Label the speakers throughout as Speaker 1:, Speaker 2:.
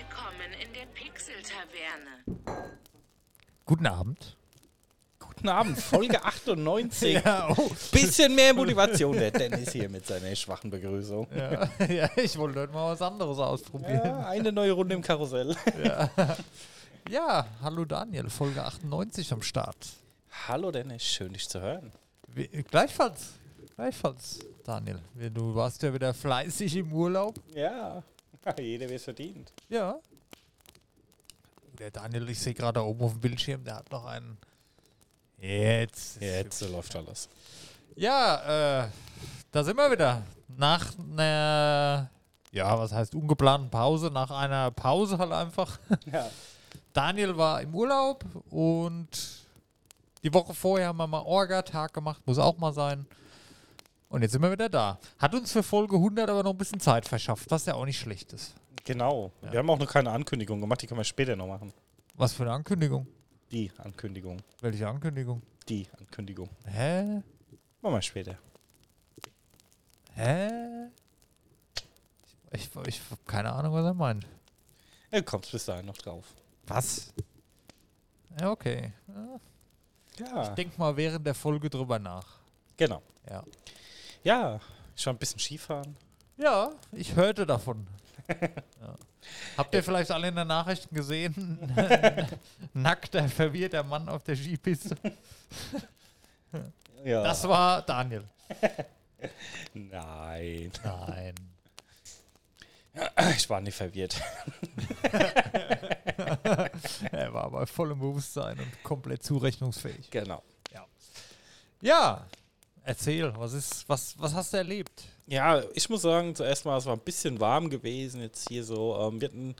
Speaker 1: Willkommen in der Pixel-Taverne.
Speaker 2: Guten Abend.
Speaker 3: Guten Abend, Folge 98.
Speaker 2: Ja, oh.
Speaker 3: Bisschen mehr Motivation, der Dennis hier mit seiner schwachen Begrüßung.
Speaker 2: Ja, ja, ich wollte heute mal was anderes ausprobieren.
Speaker 3: Ja, eine neue Runde im Karussell.
Speaker 2: Ja, hallo Daniel, Folge 98 am Start.
Speaker 3: Hallo Dennis, schön dich zu hören.
Speaker 2: Wie, gleichfalls, gleichfalls, Daniel. Du warst ja wieder fleißig im Urlaub.
Speaker 3: Ja, jeder wie es verdient.
Speaker 2: Ja. Der Daniel, ich sehe gerade oben auf dem Bildschirm, der hat noch einen. Jetzt.
Speaker 3: Jetzt läuft alles.
Speaker 2: Ja, äh, da sind wir wieder. Nach einer, ja, was heißt ungeplanten Pause, nach einer Pause halt einfach.
Speaker 3: Ja.
Speaker 2: Daniel war im Urlaub und die Woche vorher haben wir mal Orga-Tag gemacht, muss auch mal sein. Und jetzt sind wir wieder da. Hat uns für Folge 100 aber noch ein bisschen Zeit verschafft, was ja auch nicht schlecht ist.
Speaker 3: Genau. Wir haben auch noch keine Ankündigung gemacht, die können wir später noch machen.
Speaker 2: Was für eine Ankündigung?
Speaker 3: Die Ankündigung.
Speaker 2: Welche Ankündigung?
Speaker 3: Die Ankündigung.
Speaker 2: Hä?
Speaker 3: Machen wir später.
Speaker 2: Hä? Ich, ich, ich habe keine Ahnung, was er meint.
Speaker 3: Du kommst bis dahin noch drauf.
Speaker 2: Was? Ja, okay.
Speaker 3: Ja,
Speaker 2: Denk mal während der Folge drüber nach.
Speaker 3: genau.
Speaker 2: Ja.
Speaker 3: Ja, ich war ein bisschen Skifahren.
Speaker 2: Ja, ich hörte davon. ja. Habt ihr vielleicht alle in den Nachrichten gesehen? Nackter, verwirrter Mann auf der Skipiste.
Speaker 3: Ja.
Speaker 2: Das war Daniel.
Speaker 3: Nein.
Speaker 2: Nein.
Speaker 3: Ich war nicht verwirrt.
Speaker 2: Er war bei vollem Bewusstsein und komplett zurechnungsfähig.
Speaker 3: Genau.
Speaker 2: Ja, erzähl, was ist, was, was hast du erlebt?
Speaker 3: Ja, ich muss sagen, zuerst mal, es war ein bisschen warm gewesen jetzt hier so. Ähm, wir hatten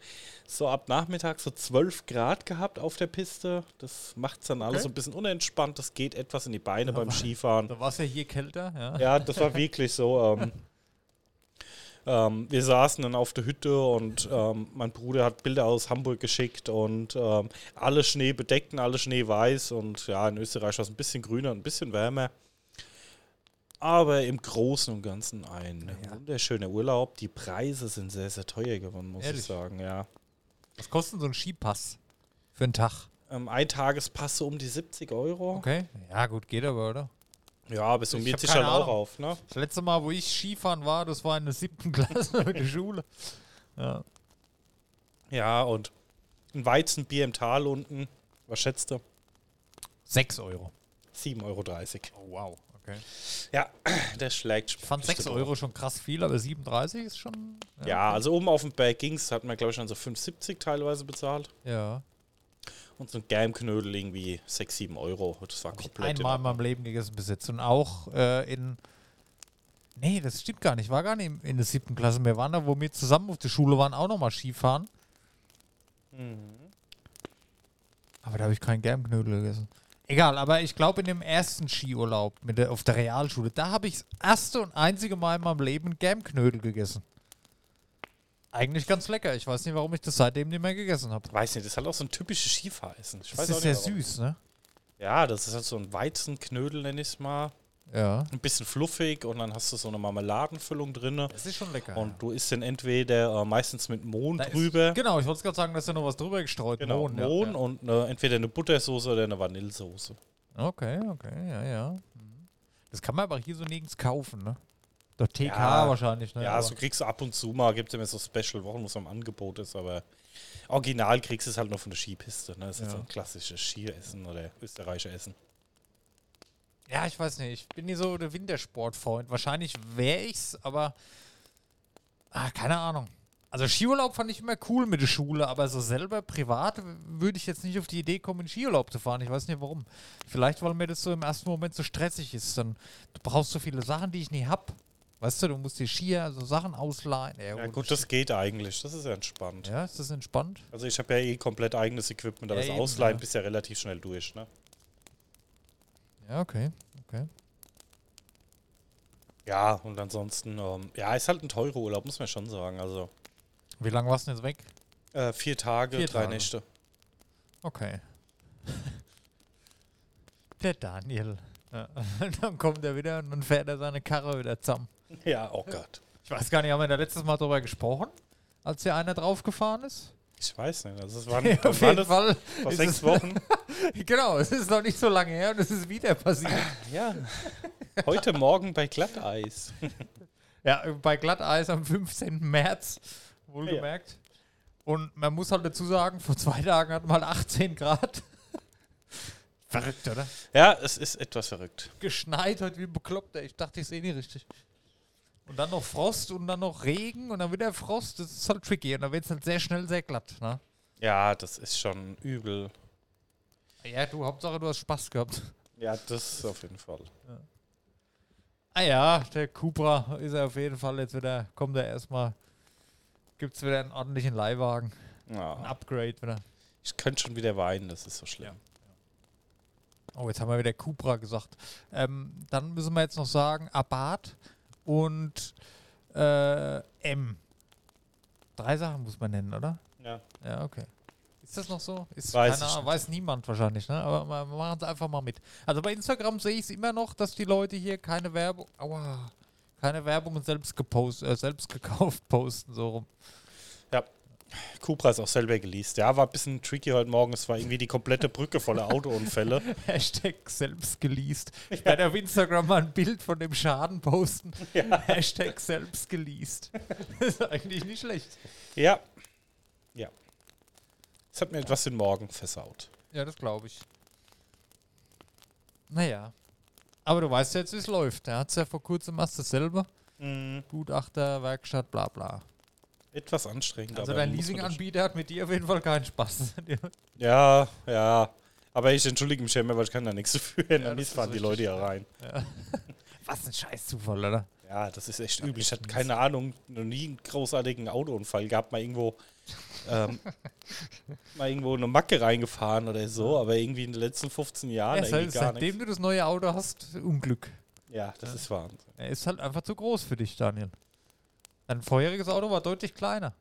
Speaker 3: so ab Nachmittag so 12 Grad gehabt auf der Piste. Das macht es dann alles
Speaker 2: Okay.
Speaker 3: so ein bisschen unentspannt. Das geht etwas in die Beine beim Skifahren.
Speaker 2: Da war es ja hier kälter, ja.
Speaker 3: Ja, das war wirklich so. Ähm, ähm, wir saßen dann auf der Hütte und ähm, mein Bruder hat Bilder aus Hamburg geschickt und ähm, alle Schnee bedeckt und alle Schnee weiß. Und ja, in Österreich war es ein bisschen grüner und ein bisschen wärmer. Aber im Großen und Ganzen ein
Speaker 2: Ja.
Speaker 3: wunderschöner Urlaub. Die Preise sind sehr, sehr teuer geworden, muss
Speaker 2: Ehrlich?
Speaker 3: ich sagen. Ja.
Speaker 2: Was kostet denn so ein Skipass für einen Tag?
Speaker 3: Ähm, ein Tagespass so um die 70 Euro.
Speaker 2: Okay. Ja, gut, geht aber, oder?
Speaker 3: Ja, aber es summiert sich halt auch auf. Ne?
Speaker 2: Das letzte Mal, wo ich Skifahren war, das war in der siebten Klasse mit der Schule. Ja.
Speaker 3: Ja, und ein Weizenbier im Tal unten. Was schätzt du?
Speaker 2: Sechs Euro.
Speaker 3: 7,30 Euro.
Speaker 2: Oh, wow. Okay.
Speaker 3: Ja, der schlägt.
Speaker 2: Ich fand 6 Euro schon krass viel, aber 37 ist schon.
Speaker 3: Ja, also oben auf dem Berg ging's, hat man glaube ich schon so 5,70 teilweise bezahlt.
Speaker 2: Ja.
Speaker 3: Und so ein Gamknödel irgendwie 6, 7 Euro. Das war komplett. in
Speaker 2: Einmal in meinem Leben gegessen bis jetzt. Und auch äh, in. Nee, das stimmt gar nicht. Ich war gar nicht in- in der siebten Klasse. Wir waren da, wo wir zusammen auf der Schule waren, auch nochmal Skifahren.
Speaker 3: Mhm.
Speaker 2: Aber da habe ich keinen Germknödel gegessen. Egal, aber ich glaube in dem ersten Skiurlaub mit der, auf der Realschule, da habe ich das erste und einzige Mal in meinem Leben Germknödel gegessen. Eigentlich ganz lecker. Ich weiß nicht, warum ich das seitdem nicht mehr gegessen habe.
Speaker 3: Weiß nicht, das ist halt auch so ein typisches Skifahressen. Ich
Speaker 2: Das ist sehr
Speaker 3: warum.
Speaker 2: süß, ne?
Speaker 3: Ja, das ist halt so ein Weizenknödel, nenn ich es mal.
Speaker 2: Ja.
Speaker 3: Ein bisschen fluffig und dann hast du so eine Marmeladenfüllung drin.
Speaker 2: Das ist schon lecker.
Speaker 3: Und du isst dann entweder äh, meistens mit Mohn
Speaker 2: Da ist-
Speaker 3: drüber.
Speaker 2: Genau, ich wollte gerade sagen, da ist ja noch was drüber gestreut.
Speaker 3: Genau,
Speaker 2: Mohn,
Speaker 3: Mohn,
Speaker 2: ja, ja.
Speaker 3: und äh, entweder eine Buttersoße oder eine Vanillesoße.
Speaker 2: Okay, okay, ja, ja. Mhm. Das kann man aber hier so nirgends kaufen, ne? Doch TK
Speaker 3: Ja.
Speaker 2: wahrscheinlich, ne?
Speaker 3: Ja,
Speaker 2: Aber-
Speaker 3: so kriegst du ab und zu mal, gibt es immer so Special-Wochen, wo es am Angebot ist, aber original kriegst du es halt nur von der Skipiste. Ne? Das ist
Speaker 2: Ja.
Speaker 3: so ein klassisches Skieressen oder Österreicher Essen.
Speaker 2: Ja, ich weiß nicht. Ich bin nie so der Wintersportfreund. Wahrscheinlich wäre ich's, aber ah, keine Ahnung. Also Skiurlaub fand ich immer cool mit der Schule, aber so selber privat würde ich jetzt nicht auf die Idee kommen, in Skiurlaub zu fahren. Ich weiß nicht warum. Vielleicht, weil mir das so im ersten Moment so stressig ist. Dann du brauchst so viele Sachen, die ich nie hab. Weißt du, du musst dir Skier, so Sachen ausleihen. Ja,
Speaker 3: Ja gut, das geht eigentlich. Das ist ja entspannt.
Speaker 2: ja, ist das entspannt?
Speaker 3: Also ich habe ja eh komplett eigenes Equipment, aber
Speaker 2: Ja,
Speaker 3: das Ausleihen
Speaker 2: ja.
Speaker 3: bist ja relativ schnell durch. Ne?
Speaker 2: Ja, okay, okay.
Speaker 3: Ja, und ansonsten, ähm, ja, ist halt ein teurer Urlaub, muss man schon sagen. Also
Speaker 2: Wie lange warst du denn jetzt weg?
Speaker 3: äh, vier Tage,
Speaker 2: Vier
Speaker 3: drei
Speaker 2: Tage.
Speaker 3: Nächte.
Speaker 2: Okay. Der Daniel. Ja. Dann kommt er wieder und dann fährt er seine Karre wieder zusammen.
Speaker 3: Ja, oh Gott.
Speaker 2: Ich weiß gar nicht, haben wir da letztes Mal drüber gesprochen, als hier einer draufgefahren ist?
Speaker 3: Ich weiß nicht. Also es waren,
Speaker 2: Ja, auf
Speaker 3: war
Speaker 2: jeden? Fall.
Speaker 3: vor sechs Wochen.
Speaker 2: Genau, es ist noch nicht so lange her und es ist wieder passiert.
Speaker 3: ja. Heute Morgen bei Glatteis.
Speaker 2: Ja, bei Glatteis am 15. März, wohlgemerkt. Und man muss halt dazu sagen, vor zwei Tagen hatten wir halt 18 Grad. Verrückt, oder?
Speaker 3: Ja, es ist etwas verrückt.
Speaker 2: Geschneit heute wie ein Bekloppter. Ich dachte, ich sehe nicht richtig. Und dann noch Frost und dann noch Regen und dann wieder Frost. Das ist halt tricky. Und dann wird es halt sehr schnell sehr glatt. Ne?
Speaker 3: Ja, das ist schon übel.
Speaker 2: Ja, du, Hauptsache, du hast Spaß gehabt.
Speaker 3: Ja, das auf jeden Fall.
Speaker 2: Ah ja, der Cupra ist er auf jeden Fall jetzt wieder, kommt er erstmal, gibt es wieder einen ordentlichen Leihwagen, ein
Speaker 3: Ja.
Speaker 2: Upgrade wieder.
Speaker 3: Ich könnte schon wieder weinen, das ist so schlimm.
Speaker 2: Oh, jetzt haben wir wieder Cupra gesagt. Ähm, dann müssen wir jetzt noch sagen, Abarth und äh, M. Drei Sachen muss man nennen, oder?
Speaker 3: Ja.
Speaker 2: Ja, okay. Ist das noch so? Ist
Speaker 3: Weiß
Speaker 2: keine
Speaker 3: ich
Speaker 2: Ahnung, weiß niemand wahrscheinlich, ne? Aber wir machen es einfach mal mit. Also bei Instagram sehe ich es immer noch, dass die Leute hier keine Werbung, aua, keine Werbung selbst gepost, äh, selbst gekauft posten, so rum.
Speaker 3: Cupra ist auch selber geleast. Ja, war ein bisschen tricky heute Morgen. Es war irgendwie die komplette Brücke voller Autounfälle.
Speaker 2: Hashtag selbst geleast. Ich werde auf Instagram mal ein Bild von dem Schaden posten. Hashtag selbst geleast. Das ist eigentlich nicht schlecht.
Speaker 3: Ja. Ja. Es hat mir etwas den Morgen versaut.
Speaker 2: Ja, das glaube ich. Naja. Aber du weißt ja jetzt, wie es läuft. Er hat es ja vor kurzem erst dasselbe.
Speaker 3: Mhm.
Speaker 2: Gutachter, Werkstatt, bla bla.
Speaker 3: Etwas anstrengend.
Speaker 2: Also dein. Leasinganbieter hat mit dir auf jeden Fall keinen Spaß.
Speaker 3: Ja, ja. Aber ich entschuldige mich ja immer, weil ich kann da nichts dafür.
Speaker 2: das
Speaker 3: Dann fahren die Leute ja rein.
Speaker 2: Was ein Scheißzufall, oder?
Speaker 3: Ja, das ist echt übel. Ich hatte keine Ahnung, noch nie einen großartigen Autounfall gehabt, mal irgendwo, ähm, mal irgendwo eine Macke reingefahren oder so, aber irgendwie in den letzten 15 Jahren
Speaker 2: Ja,
Speaker 3: gar
Speaker 2: seitdem
Speaker 3: nichts.
Speaker 2: du das neue Auto hast, Unglück.
Speaker 3: Ja, das ist Wahnsinn.
Speaker 2: Er ist halt einfach zu groß für dich, Daniel. Dein vorheriges Auto war deutlich kleiner.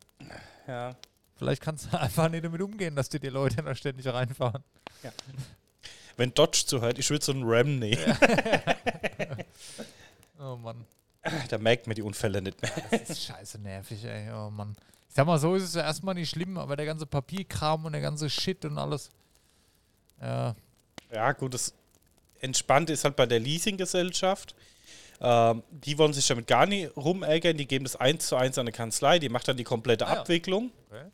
Speaker 3: Ja.
Speaker 2: Vielleicht kannst du einfach nicht damit umgehen, dass dir die Leute da ständig reinfahren.
Speaker 3: Wenn Dodge zuhört, ich würde so einen Ram nehmen.
Speaker 2: Oh Mann.
Speaker 3: Da merkt man die Unfälle nicht mehr.
Speaker 2: Das ist scheiße nervig, ey. Oh Mann. Ich sag mal, so ist es ja erstmal nicht schlimm, aber der ganze Papierkram und der ganze Shit und alles. Ja,
Speaker 3: Ja, gut, das Entspannte ist halt bei der Leasinggesellschaft. Ähm, die wollen sich damit gar nicht rumärgern. Die geben das eins zu eins an eine Kanzlei. Die macht dann die komplette
Speaker 2: Ah ja.
Speaker 3: Abwicklung.
Speaker 2: Okay.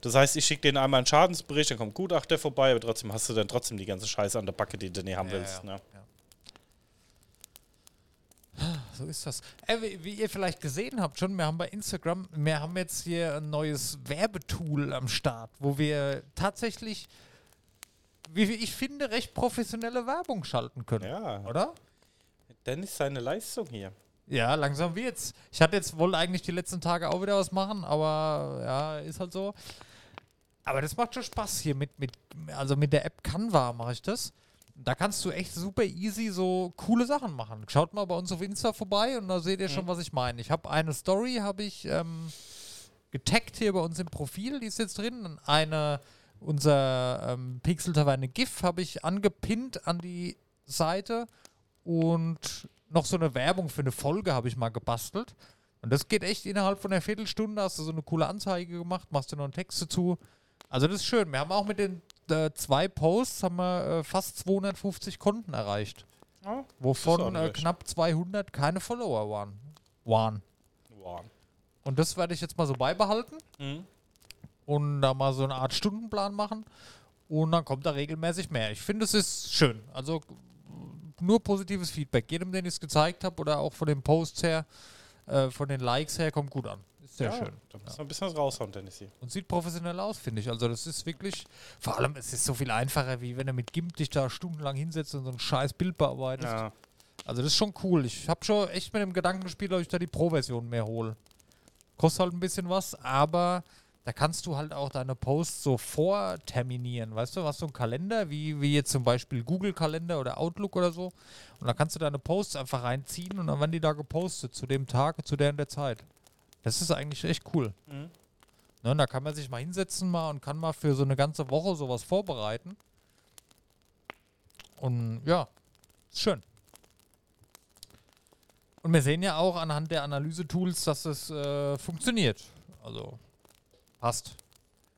Speaker 3: Das heißt, ich schicke denen einmal einen Schadensbericht, dann kommt Gutachter vorbei, aber trotzdem hast du dann trotzdem die ganze Scheiße an der Backe, die du nicht haben
Speaker 2: Ja,
Speaker 3: willst.
Speaker 2: ja.
Speaker 3: Ne?
Speaker 2: so ist das. Äh, wie, wie ihr vielleicht gesehen habt schon, wir haben bei Instagram, wir haben jetzt hier ein neues Werbetool am Start, wo wir tatsächlich, wie ich finde, recht professionelle Werbung schalten können.
Speaker 3: Ja.
Speaker 2: Oder?
Speaker 3: Dennis, seine Leistung hier.
Speaker 2: Ja, langsam wird's. Ich hatte jetzt wohl eigentlich die letzten Tage auch wieder was machen, aber ja, ist halt so. Aber das macht schon Spaß hier mit, mit also mit der App Canva mache ich das. Da kannst du echt super easy so coole Sachen machen. Schaut mal bei uns auf Insta vorbei und da seht ihr schon, was ich meine. Ich habe eine Story, habe ich ähm, getaggt hier bei uns im Profil, die ist jetzt drin. Und eine, unser ähm, Pixel Taverne GIF habe ich angepinnt an die Seite und noch so eine Werbung für eine Folge habe ich mal gebastelt. Und das geht echt innerhalb von einer Viertelstunde. Hast du so eine coole Anzeige gemacht, machst du noch einen Text dazu. Also das ist schön. Wir haben auch mit den äh, zwei Posts haben wir äh, fast 250 Konten erreicht,
Speaker 3: auch
Speaker 2: wovon äh, knapp 200 keine Follower waren. waren.
Speaker 3: wow.
Speaker 2: Und das werde ich jetzt mal so beibehalten
Speaker 3: Mhm.
Speaker 2: und da mal so eine Art Stundenplan machen. Und dann kommt da regelmäßig mehr. Ich finde, es ist schön. Also nur positives Feedback. Jedem, den ich es gezeigt habe oder auch von den Posts her, äh, von den Likes her, kommt gut an. Ist sehr
Speaker 3: ja,
Speaker 2: schön.
Speaker 3: Da müssen wir ein bisschen was raushauen, Dennis hier.
Speaker 2: Und sieht professionell aus, finde ich. Also das ist wirklich, vor allem, es ist so viel einfacher, wie wenn du mit GIMP dich da stundenlang hinsetzt und so ein scheiß Bild bearbeitest.
Speaker 3: Ja.
Speaker 2: Also das ist schon cool. Ich habe schon echt mit dem Gedanken gespielt, ob ich da die Pro-Version mehr hole. Kostet halt ein bisschen was, aber da kannst du halt auch deine Posts so vorterminieren. Weißt du, was so ein Kalender, wie, wie jetzt zum Beispiel Google-Kalender oder Outlook oder so. Und da kannst du deine Posts einfach reinziehen und dann werden die da gepostet zu dem Tag, zu der und der Zeit. Das ist eigentlich echt cool.
Speaker 3: Mhm.
Speaker 2: Ne, und da kann man sich mal hinsetzen mal und kann mal für so eine ganze Woche sowas vorbereiten. Und ja, ist schön. Und wir sehen ja auch anhand der Analyse-Tools, dass es äh, funktioniert. Also passt.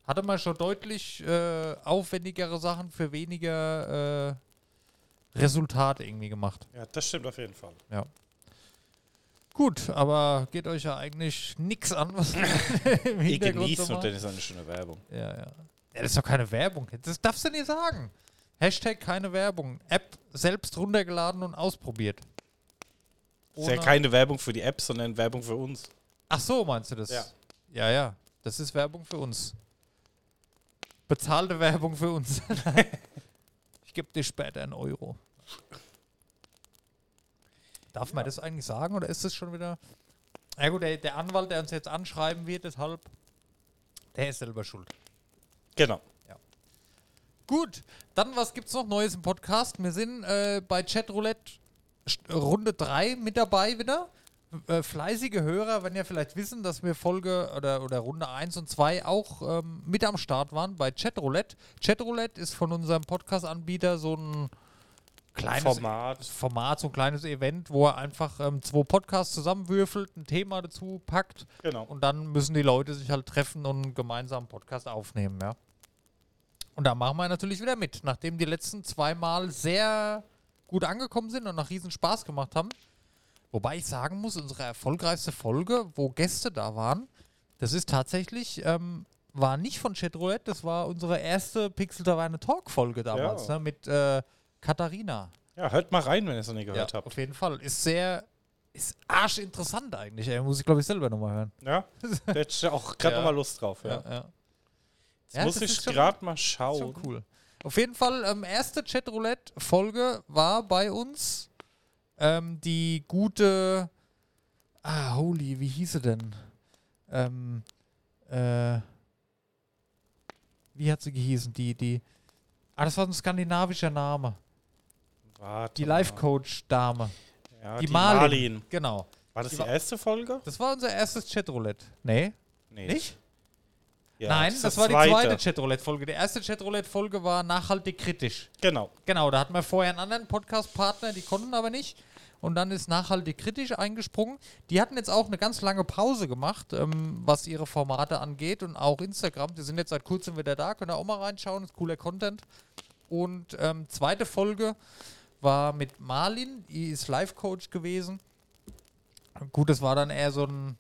Speaker 2: Hatte man schon deutlich äh, aufwendigere Sachen für weniger äh, Resultat irgendwie gemacht.
Speaker 3: Ja, das stimmt auf jeden Fall.
Speaker 2: Gut, aber geht euch ja eigentlich nichts an, was im
Speaker 3: genieße
Speaker 2: so
Speaker 3: und dann ist eine schöne Werbung.
Speaker 2: Ja, ja. Ja, das ist doch keine Werbung. Das darfst du nicht sagen. Hashtag keine Werbung. App selbst runtergeladen und ausprobiert.
Speaker 3: Ist ja
Speaker 2: Ohne-
Speaker 3: keine Werbung für die App, sondern Werbung für uns.
Speaker 2: Ach so, meinst du das?
Speaker 3: Ja.
Speaker 2: Ja, ja. Das ist Werbung für uns. Bezahlte Werbung für uns. ich gebe dir später einen Euro. Darf man das eigentlich sagen oder ist das schon wieder. Ja gut, der, der Anwalt, der uns jetzt anschreiben wird, deshalb, der ist selber schuld.
Speaker 3: Genau.
Speaker 2: Gut, dann was gibt's noch Neues im Podcast? Wir sind äh, bei Chatroulette Runde 3 mit dabei wieder. Äh, fleißige Hörer, wenn ihr vielleicht wissen, dass wir Folge oder, oder Runde 1 und 2 auch ähm, mit am Start waren bei Chatroulette. Chatroulette ist von unserem Podcast-Anbieter so ein kleines
Speaker 3: Format.
Speaker 2: Format, so ein kleines Event, wo er einfach ähm, zwei Podcasts zusammenwürfelt, ein Thema dazu packt
Speaker 3: Genau.
Speaker 2: und dann müssen die Leute sich halt treffen und gemeinsam einen Podcast aufnehmen, ja. Und da machen wir natürlich wieder mit, nachdem die letzten zwei Mal sehr gut angekommen sind und noch riesen Spaß gemacht haben. Wobei ich sagen muss, unsere erfolgreichste Folge, wo Gäste da waren, das ist tatsächlich, ähm, war nicht von Chatroulette, das war unsere erste Pixel Taverne Talk Folge damals,
Speaker 3: Ja.
Speaker 2: ne, mit äh, Katharina.
Speaker 3: Ja, hört mal rein, wenn ihr es noch nicht gehört
Speaker 2: ja,
Speaker 3: habt.
Speaker 2: auf jeden Fall. Ist sehr, ist arschinteressant eigentlich. Ey. Muss ich, glaube ich, selber nochmal hören.
Speaker 3: Ja, da hätte ich auch gerade
Speaker 2: Ja.
Speaker 3: noch mal Lust drauf. Ja.
Speaker 2: ja. ja.
Speaker 3: Jetzt
Speaker 2: Ja,
Speaker 3: muss ich gerade mal schauen.
Speaker 2: Schon cool. Auf jeden Fall, ähm, erste Chatroulette-Folge war bei uns ähm, die gute. Ah, holy, wie hieß sie denn? Ähm, äh, wie hat sie gehießen? Die, die. Ah, das war ein skandinavischer Name.
Speaker 3: Warte
Speaker 2: Die
Speaker 3: mal.
Speaker 2: Life-Coach-Dame.
Speaker 3: Ja,
Speaker 2: die,
Speaker 3: die,
Speaker 2: Marlin.
Speaker 3: Marlin.
Speaker 2: Genau.
Speaker 3: War das
Speaker 2: Die
Speaker 3: die, erste Folge?
Speaker 2: Das war unser erstes Chatroulette. Nee,
Speaker 3: Nee.
Speaker 2: nicht?
Speaker 3: Ja,
Speaker 2: Nein, das,
Speaker 3: die
Speaker 2: war die zweite Chatroulette-Folge. Die erste Chatroulette-Folge war nachhaltig kritisch.
Speaker 3: Genau.
Speaker 2: Genau, da hatten wir vorher einen anderen Podcast-Partner, die konnten aber nicht. Und dann ist nachhaltig kritisch eingesprungen. Die hatten jetzt auch eine ganz lange Pause gemacht, ähm, was ihre Formate angeht und auch Instagram. Die sind jetzt seit kurzem wieder da, könnt ihr auch mal reinschauen, ist cooler Content. Und ähm, zweite Folge war mit Marlin, die ist Life-Coach gewesen. Gut, es war dann eher so ein.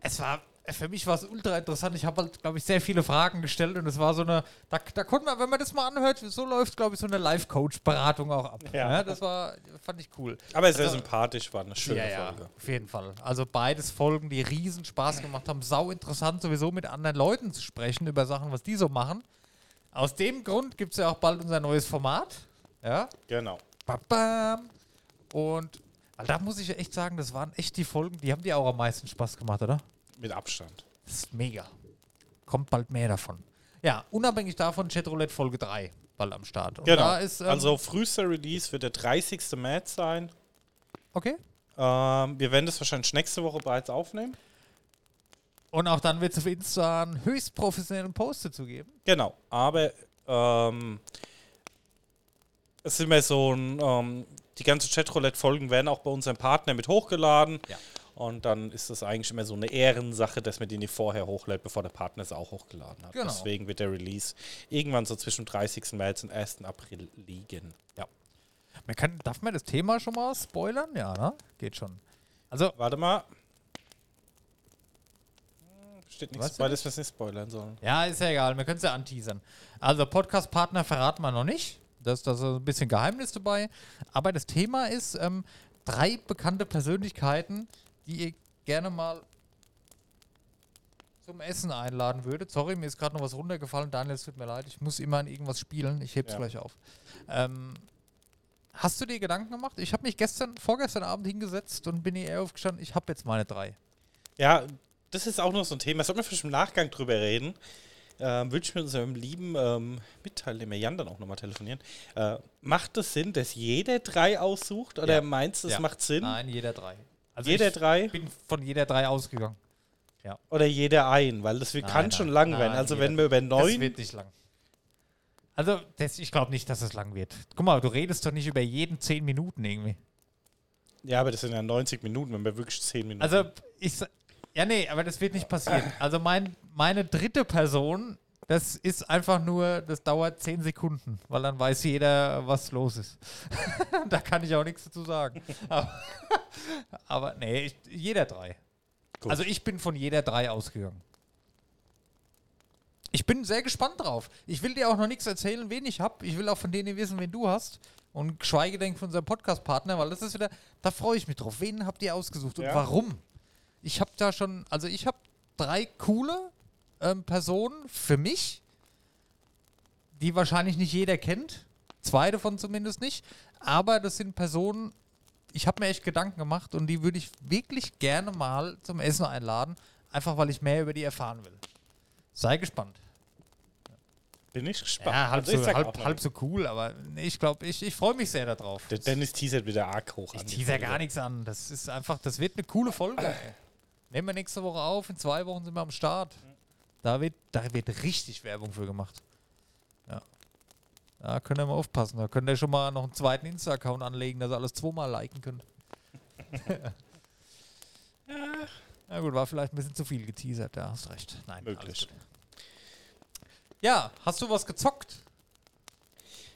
Speaker 2: Es war. Für mich war es ultra interessant. Ich habe halt, glaube ich, sehr viele Fragen gestellt und es war so eine. Da, da konnte man, wenn man das mal anhört, so läuft, glaube ich, so eine Life-Coach-Beratung auch ab.
Speaker 3: Ja.
Speaker 2: Ja. das war, fand ich cool.
Speaker 3: Aber sehr
Speaker 2: Also-
Speaker 3: sympathisch, war eine schöne
Speaker 2: ja, ja,
Speaker 3: Folge.
Speaker 2: auf jeden Fall. Also beides Folgen, die riesen Spaß gemacht haben. Sau interessant, sowieso mit anderen Leuten zu sprechen über Sachen, was die so machen. Aus dem Grund gibt es ja auch bald unser neues Format. Ja.
Speaker 3: Genau.
Speaker 2: Bam, bam. Und da muss ich echt sagen, das waren echt die Folgen, die haben dir auch am meisten Spaß gemacht, oder?
Speaker 3: Mit Abstand.
Speaker 2: Das ist mega. Kommt bald mehr davon. Ja, unabhängig davon, Chatroulette Folge 3 bald am Start. Und
Speaker 3: Genau.
Speaker 2: ist, ähm,
Speaker 3: also frühester Release wird der 30. März sein.
Speaker 2: okay.
Speaker 3: Ähm, wir werden das wahrscheinlich nächste Woche bereits aufnehmen.
Speaker 2: Und auch dann wird es auf Insta einen höchst professionellen Post dazu geben.
Speaker 3: Genau. Aber ähm, es ist immer so ein, ähm, die ganzen Chatroulette-Folgen werden auch bei unserem Partner mit hochgeladen.
Speaker 2: Ja.
Speaker 3: Und dann ist das eigentlich immer so eine Ehrensache, dass man die nicht vorher hochlädt, bevor der Partner es auch hochgeladen hat.
Speaker 2: Genau.
Speaker 3: Deswegen wird der Release irgendwann so zwischen 30. März und 1. April liegen. Ja.
Speaker 2: Man kann, darf man das Thema schon mal spoilern? Ja, ne? Geht schon. Also,
Speaker 3: Warte mal. Steht nichts bei, dass wir es nicht spoilern sollen.
Speaker 2: ja, ist ja egal. Wir können es ja anteasern. Also, Podcast-Partner verraten wir noch nicht. Da ist ein bisschen Geheimnis dabei. Aber das Thema ist ähm, drei bekannte Persönlichkeiten, die ihr gerne mal zum Essen einladen würdet. Sorry, mir ist gerade noch was runtergefallen. Daniel, es tut mir leid. Ich muss immer an irgendwas spielen. Ich heb's
Speaker 3: Ja.
Speaker 2: gleich auf. Ähm, hast du dir Gedanken gemacht? Ich habe mich gestern, vorgestern Abend hingesetzt und bin eher aufgestanden. Ich habe jetzt meine drei.
Speaker 3: Ja, das ist auch noch so ein Thema. Sollten wir vielleicht im Nachgang drüber reden. Ähm, Würde ich mit unserem lieben ähm, Mitteilnehmer Jan dann auch nochmal telefonieren. Äh, macht es Sinn, dass jeder drei aussucht? Oder
Speaker 2: Ja.
Speaker 3: meinst du, es
Speaker 2: Ja.
Speaker 3: macht Sinn?
Speaker 2: Nein, jeder drei. Also
Speaker 3: jeder
Speaker 2: ich
Speaker 3: drei
Speaker 2: bin von jeder drei ausgegangen.
Speaker 3: oder jeder ein? Weil das
Speaker 2: Nein,
Speaker 3: kann
Speaker 2: nein,
Speaker 3: schon lang
Speaker 2: nein,
Speaker 3: werden. Also wenn wir über
Speaker 2: Das
Speaker 3: neun...
Speaker 2: wird nicht lang. Also, das, ich glaube nicht, dass es lang wird. Guck mal, du redest doch nicht über jeden zehn Minuten irgendwie.
Speaker 3: Ja, aber das sind ja 90 Minuten, wenn wir wirklich 10 Minuten...
Speaker 2: Also, ich. Ja, nee, aber das wird nicht passieren. Also, mein, meine dritte Person, Das ist einfach nur, das dauert 10 Sekunden, weil dann weiß jeder, was los ist. da kann ich auch nichts dazu sagen. Aber, aber nee, ich, jeder drei.
Speaker 3: Gut.
Speaker 2: Also ich bin von jeder drei ausgegangen. Ich bin sehr gespannt drauf. Ich will dir auch noch nichts erzählen, wen ich habe. Ich will auch von denen wissen, wen du hast. Und geschweige denn von unserem Podcast-Partner, weil das ist wieder, da freue ich mich drauf. Wen habt ihr ausgesucht und
Speaker 3: Ja.
Speaker 2: warum? Ich habe da schon, also ich habe drei coole ähm, Personen für mich, die wahrscheinlich nicht jeder kennt. Zwei davon zumindest nicht. Aber das sind Personen, ich habe mir echt Gedanken gemacht und die würde ich wirklich gerne mal zum Essen einladen, einfach weil ich mehr über die erfahren will. Sei gespannt.
Speaker 3: Bin ich gespannt.
Speaker 2: Ja, halb,
Speaker 3: Also ich
Speaker 2: so, halb, halb so cool, aber nee, ich glaube, ich, ich freue mich sehr darauf.
Speaker 3: Der Dennis teasert wieder arg hoch
Speaker 2: Ich
Speaker 3: an. die
Speaker 2: teaser gar nichts an. Das ist einfach, das wird eine coole Folge. Nehmen wir nächste Woche auf. In zwei Wochen sind wir am Start. Da wird, da wird richtig Werbung für gemacht. Ja. Da könnt ihr mal aufpassen. Da könnt ihr schon mal noch einen zweiten Insta-Account anlegen, dass ihr alles zweimal liken könnt. Na gut, war vielleicht ein bisschen zu viel geteasert. Da hast recht. Nein,
Speaker 3: Möglich.
Speaker 2: Ja, hast du was gezockt?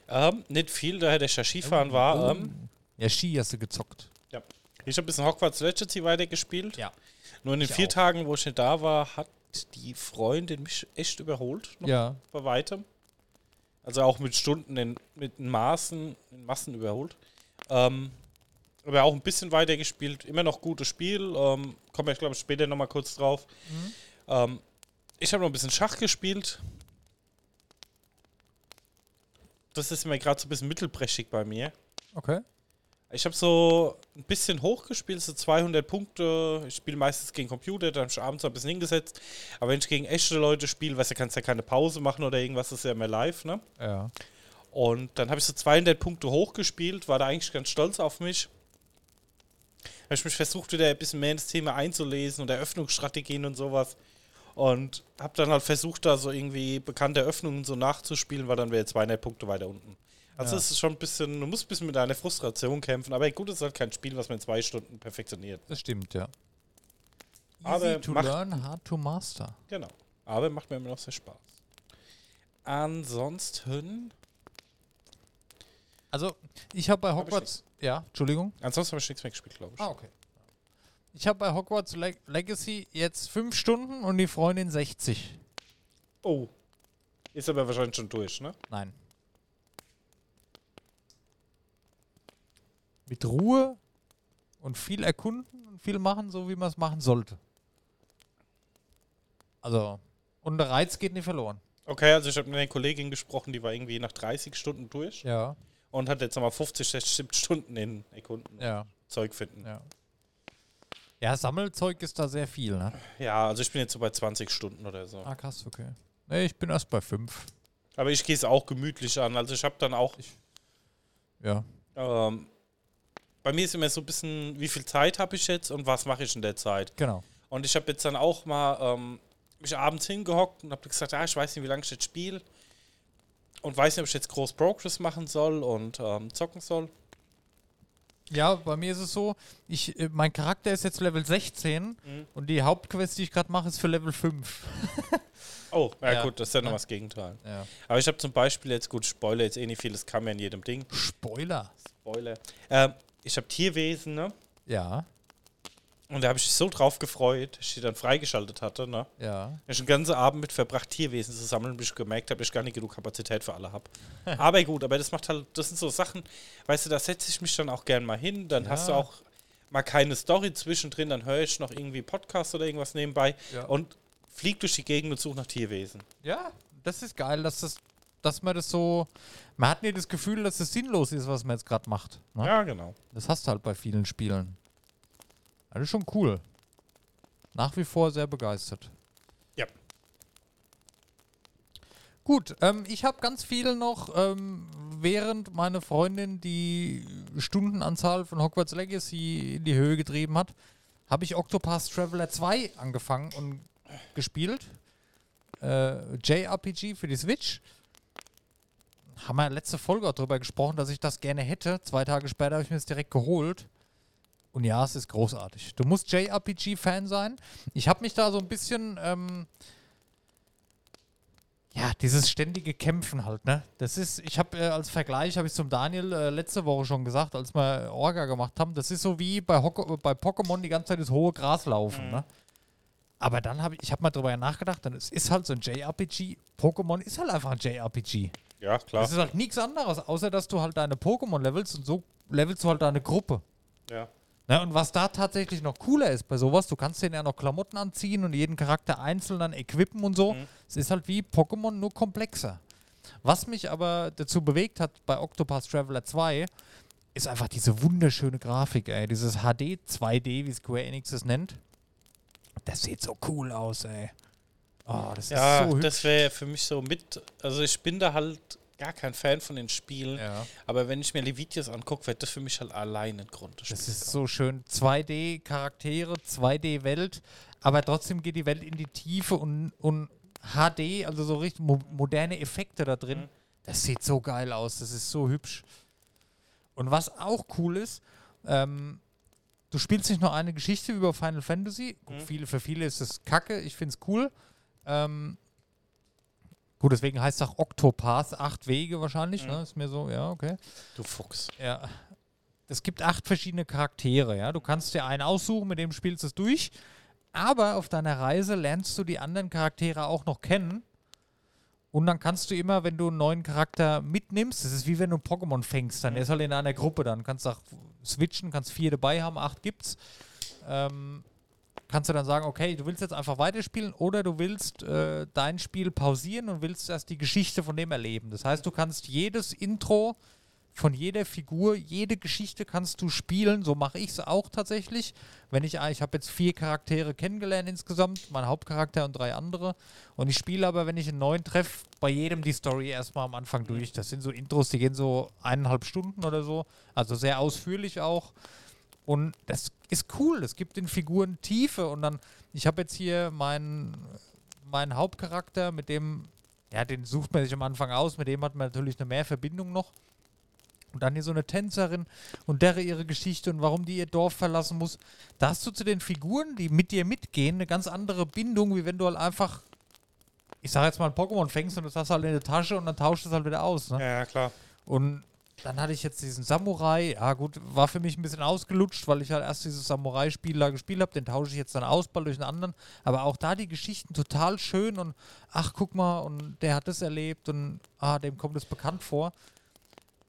Speaker 3: Ähm, nicht viel, daher der Skifahren war. Ähm,
Speaker 2: Ja, Ski hast du gezockt.
Speaker 3: ja. Ich habe ein bisschen Hogwarts Legacy weitergespielt.
Speaker 2: Ja.
Speaker 3: Nur in den
Speaker 2: Ich
Speaker 3: vier
Speaker 2: auch.
Speaker 3: Tagen, wo ich nicht da war, hat die Freundin mich echt überholt. Noch
Speaker 2: Ja.
Speaker 3: bei weitem. Also auch mit Stunden in, mit Maßen, in Massen überholt. Ähm, aber auch ein bisschen weiter gespielt. Immer noch gutes Spiel. Ähm, kommen wir, glaube ich, später nochmal kurz drauf. Ähm, ich habe noch ein bisschen Schach gespielt. Das ist mir gerade so ein bisschen mittelbrechig bei mir.
Speaker 2: Okay.
Speaker 3: Ich habe so ein bisschen hochgespielt, so 200 Punkte. Ich spiele meistens gegen Computer, dann habe ich abends ein bisschen hingesetzt. Aber wenn ich gegen echte Leute spiele, weißt du, kannst ja keine Pause machen oder irgendwas, das ist ja immer live, ne?
Speaker 2: Ja.
Speaker 3: Und dann habe ich so 200 Punkte hochgespielt, war da eigentlich ganz stolz auf mich. Habe ich mich versucht, wieder ein bisschen mehr ins Thema einzulesen und Eröffnungsstrategien und sowas. Und habe dann halt versucht, da so irgendwie bekannte Eröffnungen so nachzuspielen, weil dann wäre 200 Punkte weiter unten. Also
Speaker 2: Ja.
Speaker 3: es ist schon ein bisschen, du musst ein bisschen mit deiner Frustration kämpfen. Aber gut, es ist halt kein Spiel, was man in zwei Stunden perfektioniert.
Speaker 2: Das stimmt, ja. Easy
Speaker 3: Aber
Speaker 2: to
Speaker 3: macht-
Speaker 2: learn, hard to master.
Speaker 3: Genau. Aber macht mir immer noch sehr Spaß. Ansonsten.
Speaker 2: Also, ich habe bei Hogwarts. Ja, Entschuldigung.
Speaker 3: Ansonsten habe ich nichts mehr gespielt, glaube ich.
Speaker 2: Ah, okay. Ich habe bei Hogwarts Leg Legacy jetzt 5 Stunden und die Freundin 60.
Speaker 3: Oh. Ist aber wahrscheinlich schon durch, ne?
Speaker 2: Nein. Mit Ruhe und viel erkunden und viel machen, so wie man es machen sollte. Also, und der Reiz geht nicht verloren.
Speaker 3: Okay, also ich habe mit einer Kollegin gesprochen, die war irgendwie nach 30 Stunden durch
Speaker 2: Ja,
Speaker 3: und hat jetzt nochmal 50, 60 70 Stunden in Erkunden
Speaker 2: ja,
Speaker 3: Zeug finden. Ja.
Speaker 2: ja. Ja, Sammelzeug ist da sehr viel, ne?
Speaker 3: also ich bin jetzt so bei 20 Stunden oder so.
Speaker 2: Ah, krass, okay. Nee, ich bin erst bei 5.
Speaker 3: Aber ich gehe es auch gemütlich an. Also ich habe dann auch,
Speaker 2: Ja.
Speaker 3: ähm, bei mir ist immer so ein bisschen, wie viel Zeit habe ich jetzt und was mache ich in der Zeit.
Speaker 2: Genau.
Speaker 3: Und ich habe jetzt dann auch mal ähm, mich abends hingehockt und habe gesagt, ja, ich weiß nicht, wie lange ich jetzt spiele. Und weiß nicht, ob ich jetzt groß Progress machen soll und ähm, zocken soll.
Speaker 2: Ja, bei mir ist es so, ich, äh, mein Charakter ist jetzt Level 16 und die Hauptquest, die ich gerade mache, ist für Level 5.
Speaker 3: Oh, ja,
Speaker 2: Ja.
Speaker 3: gut, das ist ja noch was Gegenteil.
Speaker 2: Ja.
Speaker 3: Aber ich habe zum Beispiel jetzt, gut, Spoiler jetzt eh nicht viel, das kann man in jedem Ding.
Speaker 2: Spoiler.
Speaker 3: Spoiler. Ähm, ich habe Tierwesen, ne?
Speaker 2: Ja,
Speaker 3: Und da habe ich mich so drauf gefreut, dass ich die dann freigeschaltet hatte, ne?
Speaker 2: ja.
Speaker 3: Ich den ganzen Abend mit verbracht, Tierwesen zu sammeln, bis ich gemerkt habe, dass ich gar nicht genug Kapazität für alle habe. aber gut, aber das macht halt, das sind so Sachen, weißt du, da setze ich mich dann auch gern mal hin, dann
Speaker 2: Ja.
Speaker 3: hast du auch mal keine Story zwischendrin, dann höre ich noch irgendwie Podcast oder irgendwas nebenbei
Speaker 2: Ja.
Speaker 3: und flieg durch die Gegend und suche nach Tierwesen.
Speaker 2: Ja, das ist geil, dass, das, dass man das so. Man hat nie das Gefühl, dass es sinnlos ist, was man jetzt gerade macht. Ne?
Speaker 3: Ja, genau.
Speaker 2: Das hast du halt bei vielen Spielen. Das ist schon cool. Nach wie vor sehr begeistert.
Speaker 3: Ja.
Speaker 2: Gut, ähm, ich habe ganz viel noch, ähm, während meine Freundin die Stundenanzahl von Hogwarts Legacy in die Höhe getrieben hat, habe ich Octopath Traveler 2 angefangen und gespielt. Äh, JRPG für die Switch. Haben wir letzte Folge auch drüber gesprochen, dass ich das gerne hätte. Zwei Tage später habe ich mir das direkt geholt. Und ja, es ist großartig. Du musst JRPG-Fan sein. Ich habe mich da so ein bisschen, ähm, ja, dieses ständige Kämpfen halt, ne? Das ist, ich habe äh, als Vergleich, habe ich zum Daniel äh, letzte Woche schon gesagt, als wir Orga gemacht haben, das ist so wie bei, Hoko bei Pokémon die ganze Zeit das hohe Gras laufen, ne? Aber dann habe ich, ich habe mal drüber nachgedacht, dann es ist halt so ein JRPG. Pokémon ist halt einfach ein JRPG.
Speaker 3: Ja, klar.
Speaker 2: Das ist halt nichts anderes, außer dass du halt deine Pokémon levelst und so levelst du halt deine Gruppe.
Speaker 3: Ja.
Speaker 2: Ne, und was da tatsächlich noch cooler ist bei sowas, du kannst denen ja noch Klamotten anziehen und jeden Charakter einzeln dann equippen und so. Es ist halt wie Pokémon nur komplexer. Was mich aber dazu bewegt hat bei Octopath Traveler 2, ist einfach diese wunderschöne Grafik, ey. Dieses HD 2D, wie Square Enix es nennt. Das sieht so cool aus, ey. Oh, das
Speaker 3: Ja,
Speaker 2: ist so hübsch.
Speaker 3: das wäre für mich so mit. Also, ich bin da halt gar kein Fan von den Spielen.
Speaker 2: ja.
Speaker 3: Aber wenn ich mir Leviticus angucke, wird das für mich halt allein ein Grund. das
Speaker 2: Das ist so schön. 2D-Charaktere, 2D-Welt, aber trotzdem geht die Welt in die Tiefe und, und HD, also so richtig mo moderne Effekte da drin.
Speaker 3: Mhm.
Speaker 2: Das sieht so geil aus, das ist so hübsch. Und was auch cool ist, ähm, du spielst nicht nur eine Geschichte über Final Fantasy.
Speaker 3: Mhm.
Speaker 2: viele, für viele ist es kacke, ich finde es cool. Ähm, gut, deswegen heißt es auch Octopath, acht Wege wahrscheinlich,
Speaker 3: Mhm.
Speaker 2: ne? Ist mir so, ja, okay.
Speaker 3: Du Fuchs.
Speaker 2: Ja. Es gibt acht verschiedene Charaktere, ja. Du kannst dir einen aussuchen, mit dem spielst du es durch. Aber auf deiner Reise lernst du die anderen Charaktere auch noch kennen. Und dann kannst du immer, wenn du einen neuen Charakter mitnimmst, das ist wie wenn du ein Pokémon fängst, dann ist halt in einer Gruppe, dann kannst du auch switchen, kannst vier dabei haben, acht gibt's. Ähm, kannst du dann sagen, okay, du willst jetzt einfach weiterspielen oder du willst äh, dein Spiel pausieren und willst erst die Geschichte von dem erleben. Das heißt, du kannst jedes Intro von jeder Figur, jede Geschichte kannst du spielen. So mache ich es auch tatsächlich. Wenn ich, ich habe jetzt vier Charaktere kennengelernt insgesamt, mein Hauptcharakter und drei andere. Und ich spiele aber, wenn ich einen neuen treffe, bei jedem die Story erstmal am Anfang durch. Das sind so Intros, die gehen so eineinhalb Stunden oder so. Also sehr ausführlich auch. Und das ist cool. Es gibt den Figuren Tiefe. Und dann, ich habe jetzt hier meinen, meinen Hauptcharakter, mit dem, ja, den sucht man sich am Anfang aus. Mit dem hat man natürlich eine mehr Verbindung noch. Und dann hier so eine Tänzerin und der ihre Geschichte und warum die ihr Dorf verlassen muss. Da hast du zu den Figuren, die mit dir mitgehen, eine ganz andere Bindung, wie wenn du halt einfach, ich sag jetzt mal, ein Pokémon fängst und das hast du halt in der Tasche und dann tauscht es halt wieder aus. Ne?
Speaker 3: Ja, ja, klar.
Speaker 2: Und dann hatte ich jetzt diesen Samurai. Ja, gut, war für mich ein bisschen ausgelutscht, weil ich halt erst dieses Samurai-Spiel da gespielt habe. Den tausche ich jetzt dann aus, bald durch einen anderen. Aber auch da die Geschichten total schön und ach, guck mal, und der hat das erlebt und ah, dem kommt es bekannt vor.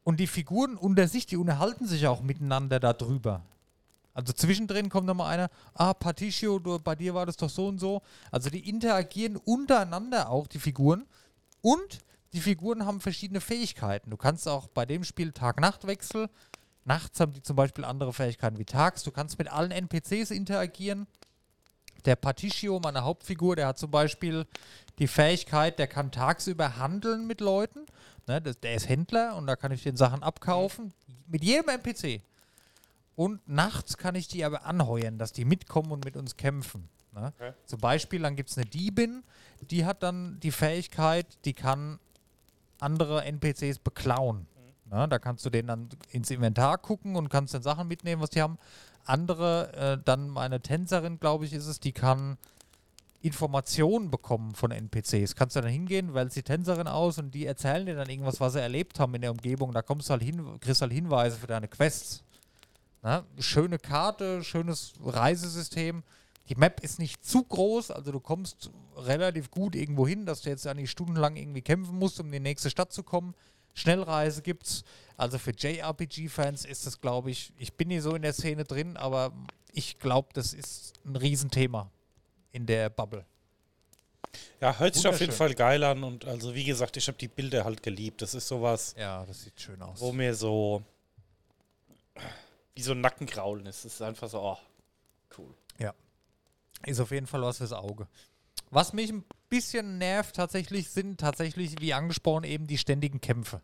Speaker 2: Und die Figuren unter sich, die unterhalten sich auch miteinander darüber. Also zwischendrin kommt nochmal einer, ah, Patricio, du, bei dir war das doch so und so. Also die interagieren untereinander auch, die Figuren. Und die Figuren haben verschiedene Fähigkeiten. Du kannst auch bei dem Spiel Tag-Nacht-Wechsel. Nachts haben die zum Beispiel andere Fähigkeiten wie tags. Du kannst mit allen NPCs interagieren. Der Patricio, meine Hauptfigur, der hat zum Beispiel die Fähigkeit, der kann tagsüber handeln mit Leuten. Ne, das, der ist Händler und da kann ich den Sachen abkaufen. Mit jedem NPC. Und nachts kann ich die aber anheuern, dass die mitkommen und mit uns kämpfen. Ne?
Speaker 3: Okay.
Speaker 2: Zum Beispiel, dann gibt es eine Diebin, die hat dann die Fähigkeit, die kann andere NPCs beklauen. Ne? Da kannst du denen dann ins Inventar gucken und kannst dann Sachen mitnehmen, was die haben. Andere, äh, dann meine Tänzerin, glaube ich, ist es, die kann Informationen bekommen von NPCs. Kannst du dann hingehen, wählst die Tänzerin aus und die erzählen dir dann irgendwas, was sie erlebt haben in der Umgebung. Da kommst du halt hin, kriegst halt Hinweise für deine Quests. Na, schöne Karte, schönes Reisesystem. Die Map ist nicht zu groß, also du kommst relativ gut irgendwo hin, dass du jetzt ja nicht stundenlang irgendwie kämpfen musst, um in die nächste Stadt zu kommen. Schnellreise gibt's. Also für JRPG-Fans ist das, glaube ich, ich bin nie so in der Szene drin, aber ich glaube, das ist ein Riesenthema in der Bubble.
Speaker 3: Ja, hört sich auf jeden. Fall geil an und also wie gesagt, ich habe die Bilder halt geliebt. Das ist sowas,
Speaker 2: Ja, das sieht schön aus.
Speaker 3: wo mir so wie so ein Nackenkraulen ist. Es ist einfach so, oh, cool.
Speaker 2: Ist auf jeden Fall was fürs Auge. Was mich ein bisschen nervt tatsächlich, sind tatsächlich, wie angesprochen, eben die ständigen Kämpfe.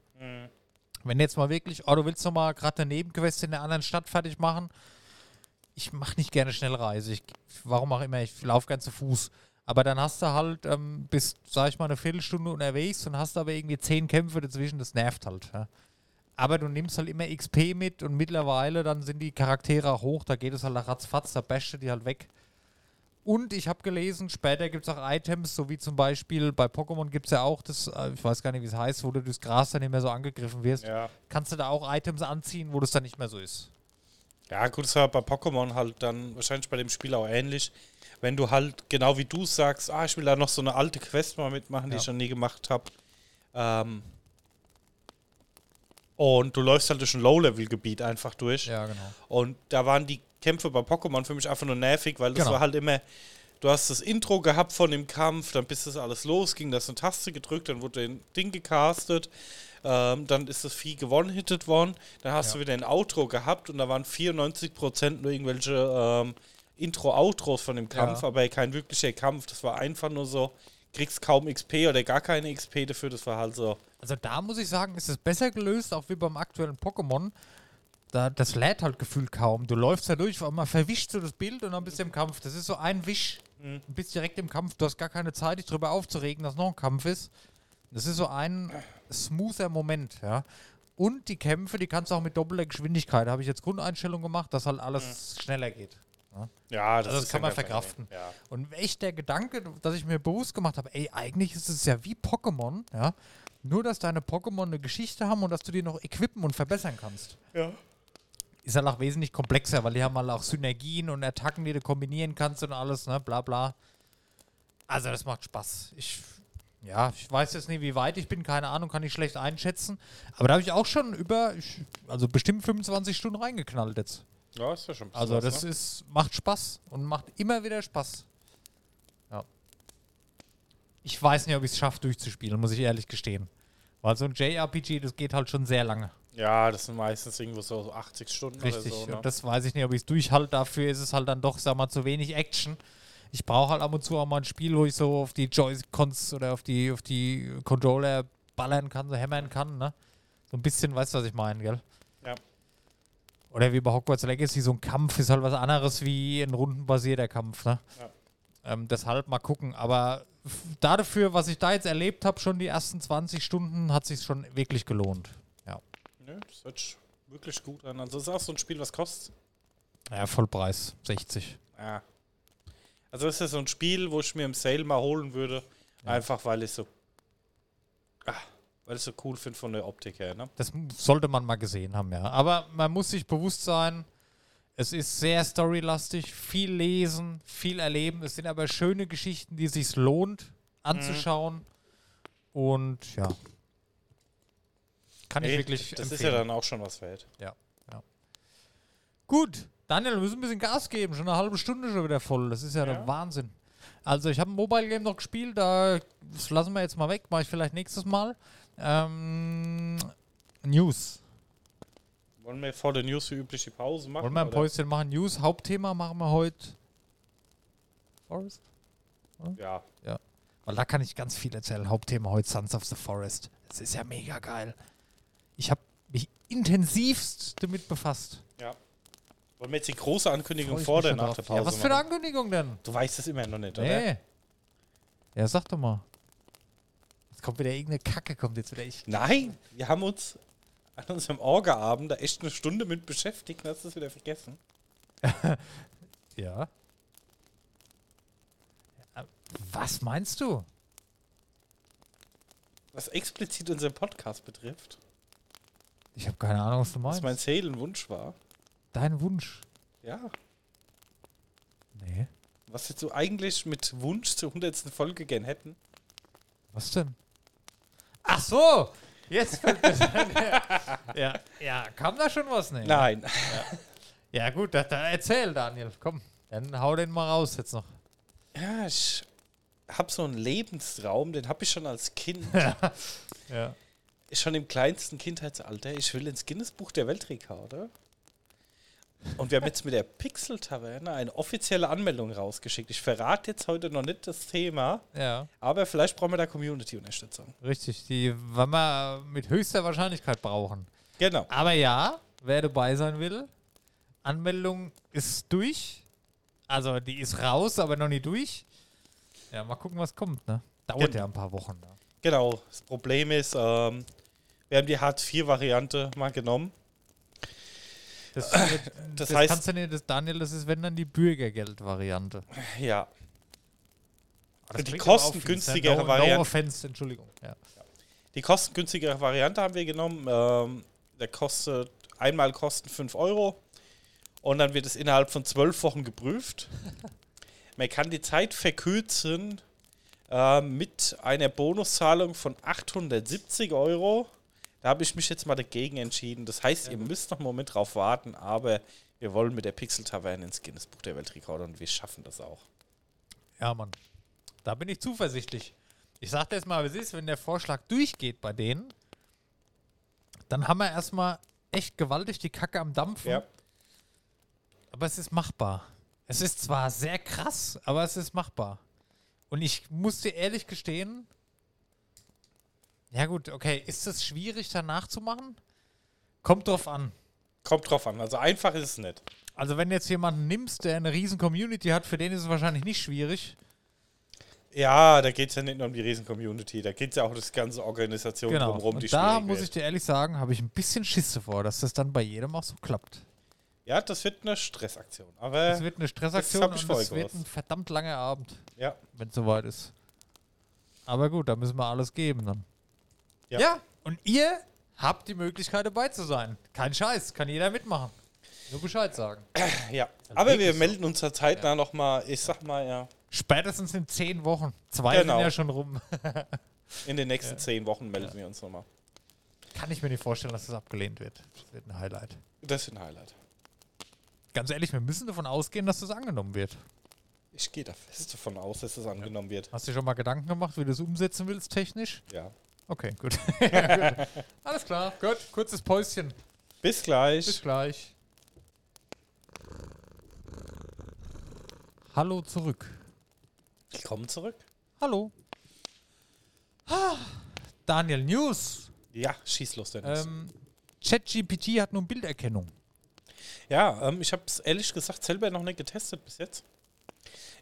Speaker 2: Wenn jetzt mal wirklich, oh, du willst noch mal gerade eine Nebenquest in einer anderen Stadt fertig machen. Ich mache nicht gerne Schnellreise. Ich, warum auch immer, ich laufe gern zu Fuß. Aber dann hast du halt, ähm, bis, sag ich mal, eine Viertelstunde unterwegs und hast aber irgendwie zehn Kämpfe dazwischen, das nervt halt. Ja. Aber du nimmst halt immer XP mit und mittlerweile dann sind die Charaktere auch hoch, da geht es halt ratzfatz, da basht du die halt weg. Und ich habe gelesen, später gibt es auch Items, so wie zum Beispiel bei Pokémon gibt es ja auch das, äh, ich weiß gar nicht, wie es heißt, wo du durchs Gras dann nicht mehr so angegriffen wirst.
Speaker 3: Ja.
Speaker 2: Kannst du da auch Items anziehen, wo das dann nicht mehr so ist.
Speaker 3: Ja, gut, das war bei Pokémon halt dann wahrscheinlich bei dem Spiel auch ähnlich. Wenn du halt, genau wie du sagst, ah, ich will da noch so eine alte Quest mal mitmachen, die
Speaker 2: Ja.
Speaker 3: ich noch nie gemacht habe. Ähm, und du läufst halt durch ein Low-Level-Gebiet einfach durch.
Speaker 2: Ja, genau.
Speaker 3: Und da waren die Kämpfe bei Pokémon für mich einfach nur nervig, weil das
Speaker 2: Genau.
Speaker 3: war halt immer, du hast das Intro gehabt von dem Kampf, dann bis das alles losging, da ist eine Taste gedrückt, dann wurde ein Ding gecastet, ähm, dann ist das Vieh gewonnen-hittet worden, dann hast
Speaker 2: Ja.
Speaker 3: du wieder ein Outro gehabt und da waren 94% nur irgendwelche ähm, Intro-Outros von dem Kampf,
Speaker 2: Ja.
Speaker 3: aber kein wirklicher Kampf, das war einfach nur so, kriegst kaum XP oder gar keine XP dafür, das war halt so,
Speaker 2: Also da muss ich sagen, ist es besser gelöst, auch wie beim aktuellen Pokémon. Da, das lädt halt gefühlt kaum. Du läufst da durch, einmal verwischst du das Bild und dann bist du im Kampf. Das ist so ein Wisch.
Speaker 3: Mhm.
Speaker 2: Du bist direkt im Kampf. Du hast gar keine Zeit, dich darüber aufzuregen, dass noch ein Kampf ist. Das ist so ein smoother Moment, ja. Und die Kämpfe, die kannst du auch mit doppelter Geschwindigkeit. Da habe ich jetzt Grundeinstellung gemacht, dass halt alles schneller geht.
Speaker 3: ja,
Speaker 2: Also das
Speaker 3: ist
Speaker 2: kann man
Speaker 3: ja
Speaker 2: verkraften.
Speaker 3: Ja.
Speaker 2: Und echt der Gedanke, dass ich mir bewusst gemacht habe, ey, eigentlich ist es ja wie Pokémon, ja. Nur, dass deine Pokémon eine Geschichte haben und dass du die noch equippen und verbessern kannst.
Speaker 3: Ja.
Speaker 2: Ist halt auch wesentlich komplexer, weil die haben halt auch Synergien und Attacken, die du kombinieren kannst und alles, ne, bla bla. Also das macht Spaß. Ich, ja, ich weiß jetzt nicht, wie weit ich bin, keine Ahnung, kann ich schlecht einschätzen. Aber da habe ich auch schon über, ich, also bestimmt 25 Stunden reingeknallt jetzt.
Speaker 3: ja, ist ja schon
Speaker 2: Also
Speaker 3: was,
Speaker 2: das
Speaker 3: ne?
Speaker 2: ist, macht Spaß und macht immer wieder Spaß. Ja. Ich weiß nicht, ob ich es schaffe, durchzuspielen, muss ich ehrlich gestehen. Weil so ein JRPG, das geht halt schon sehr lange.
Speaker 3: Ja, das sind meistens irgendwo so 80 Stunden
Speaker 2: Richtig.
Speaker 3: oder so. Ne?
Speaker 2: Und das weiß ich nicht, ob ich es durchhalte. Dafür ist es halt dann doch, sag mal, zu wenig Action. Ich brauche halt ab und zu auch mal ein Spiel, wo ich so auf die Joy-Cons oder auf die, auf die Controller ballern kann, so hämmern kann, ne? So ein bisschen, weißt du, was ich meine, gell?
Speaker 3: Ja.
Speaker 2: Oder wie bei Hogwarts Legacy, so ein Kampf ist halt was anderes wie ein rundenbasierter Kampf, ne?
Speaker 3: Ja.
Speaker 2: Ähm, deshalb mal gucken. Aber dafür, was ich da jetzt erlebt habe, schon die ersten 20 Stunden, hat sich schon wirklich gelohnt. Ja.
Speaker 3: Nö, das hört wirklich gut an. Also das ist auch so ein Spiel, was kostet.
Speaker 2: Ja, Vollpreis, 60.
Speaker 3: Ja. Also das ist ja so ein Spiel, wo ich mir im Sale mal holen würde. Einfach weil ich so. Ah, weil ich so cool finde von der Optik her, ne?
Speaker 2: Das sollte man mal gesehen haben, ja. Aber man muss sich bewusst sein, es ist sehr storylastig, viel lesen, viel erleben. Es sind aber schöne Geschichten, die es sich lohnt anzuschauen. Und ja. Kann ich
Speaker 3: Nee,
Speaker 2: wirklich
Speaker 3: das ist
Speaker 2: empfehlen.
Speaker 3: ja dann auch schon was wert.
Speaker 2: Ja, ja. Gut, Daniel, wir müssen ein bisschen Gas geben. Schon eine halbe Stunde schon wieder voll. Das ist ja, der
Speaker 3: Ja.
Speaker 2: Wahnsinn. Also ich habe ein Mobile Game noch gespielt, da das lassen wir jetzt mal weg, mache ich vielleicht nächstes Mal. Ähm, News.
Speaker 3: Wollen wir vor der News wie üblich die Pause machen?
Speaker 2: Wollen wir ein
Speaker 3: oder?
Speaker 2: Päuschen machen? News, Hauptthema machen wir heute. Forest?
Speaker 3: Ja.
Speaker 2: Weil da kann ich ganz viel erzählen. Hauptthema heute Sons of the Forest. Das ist ja mega geil. Ich habe mich intensivst damit befasst.
Speaker 3: ja. Wollen wir jetzt die große Ankündigung vor der nach der Pause
Speaker 2: Ja, was für eine? Ankündigung denn?
Speaker 3: Du weißt es immer noch nicht, oder?
Speaker 2: Nee. Ja, sag doch mal. Jetzt kommt wieder irgendeine Kacke, kommt jetzt wieder ich.
Speaker 3: Nein, wir haben uns an unserem Orga-Abend da echt eine Stunde mit beschäftigt und hast es wieder vergessen.
Speaker 2: Ja, Was meinst du?
Speaker 3: Was explizit unseren Podcast betrifft,
Speaker 2: Ich habe keine Ahnung, was du
Speaker 3: was
Speaker 2: meinst.
Speaker 3: mein Seelenwunsch war.
Speaker 2: Dein Wunsch.
Speaker 3: Ja.
Speaker 2: Nee.
Speaker 3: Was jetzt so eigentlich mit Wunsch zur 100. Folge gern hätten.
Speaker 2: Was denn? Ach so! Jetzt fällt mir ja, ja, kam da schon was? Nee.
Speaker 3: Nein.
Speaker 2: Ja, gut, da, da erzähl, Daniel. Komm, dann hau den mal raus jetzt noch.
Speaker 3: Ja, ich habe so einen Lebenstraum, den habe ich schon als Kind.
Speaker 2: Ja.
Speaker 3: Schon im kleinsten Kindheitsalter. Ich will ins Guinness-Buch der Weltrekorde. Und wir haben jetzt mit der Pixel-Taverne eine offizielle Anmeldung rausgeschickt. Ich verrate jetzt heute noch nicht das Thema,
Speaker 2: Ja,
Speaker 3: aber vielleicht brauchen wir da Community-Unterstützung.
Speaker 2: richtig. Die werden wir mit höchster Wahrscheinlichkeit brauchen.
Speaker 3: Genau.
Speaker 2: Aber ja, wer dabei sein will, Anmeldung ist durch. Also die ist raus, aber noch nicht durch. Ja, mal gucken, was kommt, ne? Dauert
Speaker 3: Genau.
Speaker 2: ja ein paar Wochen. Ne?
Speaker 3: Genau. Das Problem ist, ähm, wir haben die Hartz-IV-Variante mal genommen.
Speaker 2: Das, das,
Speaker 3: heißt-
Speaker 2: kannst du nicht, das, Daniel, das ist wenn dann die Bürgergeld-Variante.
Speaker 3: Ja.
Speaker 2: Das
Speaker 3: Die kostengünstigere
Speaker 2: no,
Speaker 3: Variante-
Speaker 2: No offense, Entschuldigung. Ja.
Speaker 3: Die kostengünstigere Variante haben wir genommen. Ähm, der kostet einmal kosten 5 Euro und dann wird es innerhalb von 12 Wochen geprüft. Man kann die Zeit verkürzen äh, mit einer Bonuszahlung von 870 Euro. Da habe ich mich jetzt mal dagegen entschieden. Das heißt, ihr müsst noch einen Moment drauf warten, aber wir wollen mit der Pixel Taverne ins Guinness Buch der Weltrekorde und wir schaffen das auch.
Speaker 2: ja, Mann. Da bin ich zuversichtlich. Ich sag dir jetzt mal, wie es ist, wenn der Vorschlag durchgeht bei denen, dann haben wir erstmal echt gewaltig die Kacke am Dampfen.
Speaker 3: Ja.
Speaker 2: Aber es ist machbar. Es ist zwar sehr krass, aber es ist machbar. Und ich muss dir ehrlich gestehen, ja gut, okay, ist es schwierig danach zu machen? Kommt drauf an.
Speaker 3: Kommt drauf an. Also einfach ist es nicht.
Speaker 2: Also wenn du jetzt jemanden nimmst, der eine riesen Community hat, für den ist es wahrscheinlich nicht schwierig.
Speaker 3: Ja, da geht es ja nicht nur um die Riesen-Community, da geht es ja auch um das ganze Organisation
Speaker 2: Genau.
Speaker 3: drumherum, die
Speaker 2: Und da muss ich dir ehrlich sagen, habe ich ein bisschen Schisse vor, dass das dann bei jedem auch so klappt.
Speaker 3: Ja, das wird eine Stressaktion. Aber
Speaker 2: Es wird eine Stressaktion
Speaker 3: ich
Speaker 2: und es wird ein verdammt langer Abend,
Speaker 3: ja,
Speaker 2: wenn es soweit ist. Aber gut, da müssen wir alles geben dann.
Speaker 3: Ja.
Speaker 2: ja, und ihr habt die Möglichkeit dabei zu sein. Kein Scheiß, kann jeder mitmachen. Nur Bescheid sagen.
Speaker 3: ja. Aber wir
Speaker 2: so.
Speaker 3: melden uns da zeitnah nochmal, ich sag mal ja,
Speaker 2: Spätestens in zehn Wochen. Zwei
Speaker 3: Genau.
Speaker 2: sind ja schon rum.
Speaker 3: in den nächsten zehn Wochen melden wir uns nochmal.
Speaker 2: Kann ich mir nicht vorstellen, dass das abgelehnt wird. Das wird ein Highlight.
Speaker 3: Das ist ein Highlight.
Speaker 2: Ganz ehrlich, wir müssen davon ausgehen, dass das angenommen wird.
Speaker 3: Ich gehe da fest davon aus, dass das angenommen wird.
Speaker 2: Hast du dir schon mal Gedanken gemacht, wie du das umsetzen willst technisch?
Speaker 3: Ja.
Speaker 2: Okay, gut. Gut. Alles klar, gut. Kurzes Päuschen.
Speaker 3: Bis gleich.
Speaker 2: Bis gleich. Hallo zurück.
Speaker 3: Willkommen zurück.
Speaker 2: Hallo. Ah, Daniel News.
Speaker 3: Ja, schieß los, Dennis.
Speaker 2: Ähm, ChatGPT hat nun Bilderkennung.
Speaker 3: Ja, ähm, ich habe es ehrlich gesagt selber noch nicht getestet bis jetzt.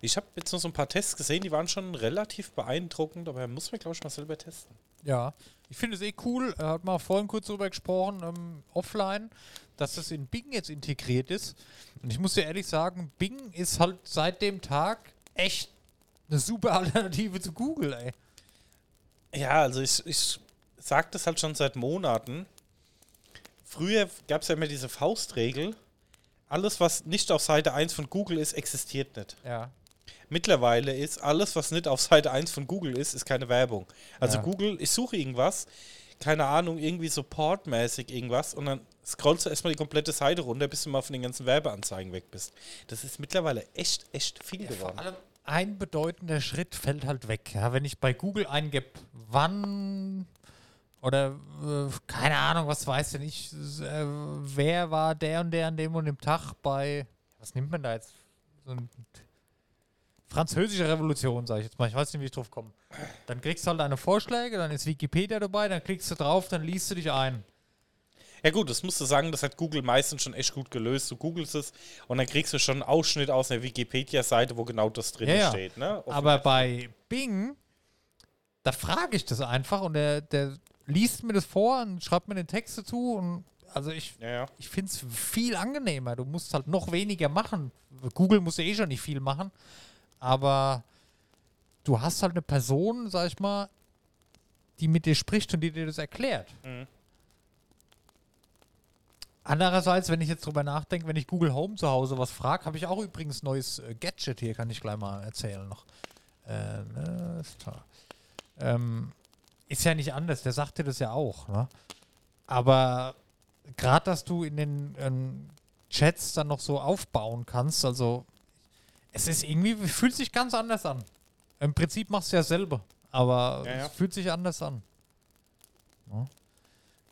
Speaker 3: Ich habe jetzt nur so ein paar Tests gesehen, die waren schon relativ beeindruckend, aber muss man, glaube ich, mal selber testen.
Speaker 2: Ja, ich finde es eh cool. Er hat mal vorhin kurz darüber gesprochen, ähm, offline, dass das in Bing jetzt integriert ist. Und ich muss dir ehrlich sagen, Bing ist halt seit dem Tag echt eine super Alternative zu Google, ey.
Speaker 3: Ja, also ich, ich sage das halt schon seit Monaten. Früher gab es ja immer diese Faustregel, alles, was nicht auf Seite 1 von Google ist, existiert nicht.
Speaker 2: Ja.
Speaker 3: Mittlerweile ist alles, was nicht auf Seite 1 von Google ist, ist keine Werbung. Also
Speaker 2: Ja.
Speaker 3: Google, ich suche irgendwas, keine Ahnung, irgendwie supportmäßig irgendwas und dann scrollst du erstmal die komplette Seite runter, bis du mal von den ganzen Werbeanzeigen weg bist. Das ist mittlerweile echt, echt viel
Speaker 2: Vor
Speaker 3: geworden.
Speaker 2: allem ein bedeutender Schritt fällt halt weg. Ja, wenn ich bei Google eingebe, wann oder äh, keine Ahnung, was weiß denn ich, äh, wer war der und der an dem und dem Tag bei, was nimmt man da jetzt? So ein französische Revolution, sage ich jetzt mal. Ich weiß nicht, wie ich drauf komme. Dann kriegst du halt deine Vorschläge, dann ist Wikipedia dabei, dann klickst du drauf, dann liest du dich ein.
Speaker 3: Ja gut, das musst du sagen, das hat Google meistens schon echt gut gelöst. Du googelst es und dann kriegst du schon einen Ausschnitt aus einer Wikipedia-Seite, wo genau das drin
Speaker 2: Ja, ja.
Speaker 3: steht. Ne?
Speaker 2: Aber bei Bing, da frage ich das einfach und der, der liest mir das vor und schreibt mir den Text dazu und also ich,
Speaker 3: ja, ja.
Speaker 2: ich finde es viel angenehmer. Du musst halt noch weniger machen. Google muss ja eh schon nicht viel machen, aber du hast halt eine Person, sag ich mal, die mit dir spricht und die dir das erklärt.
Speaker 3: Mhm.
Speaker 2: Andererseits, wenn ich jetzt drüber nachdenke, wenn ich Google Home zu Hause was frage, habe ich auch übrigens ein neues äh, Gadget hier, kann ich gleich mal erzählen noch. Äh, ne, ist klar. Ähm, ist ja nicht anders, der sagte das ja auch. Ne? Aber gerade, dass du in den ähm, Chats dann noch so aufbauen kannst, also es ist irgendwie, fühlt sich ganz anders an. Im Prinzip machst du ja selber, aber
Speaker 3: Ja, ja.
Speaker 2: es fühlt sich anders an. Ja.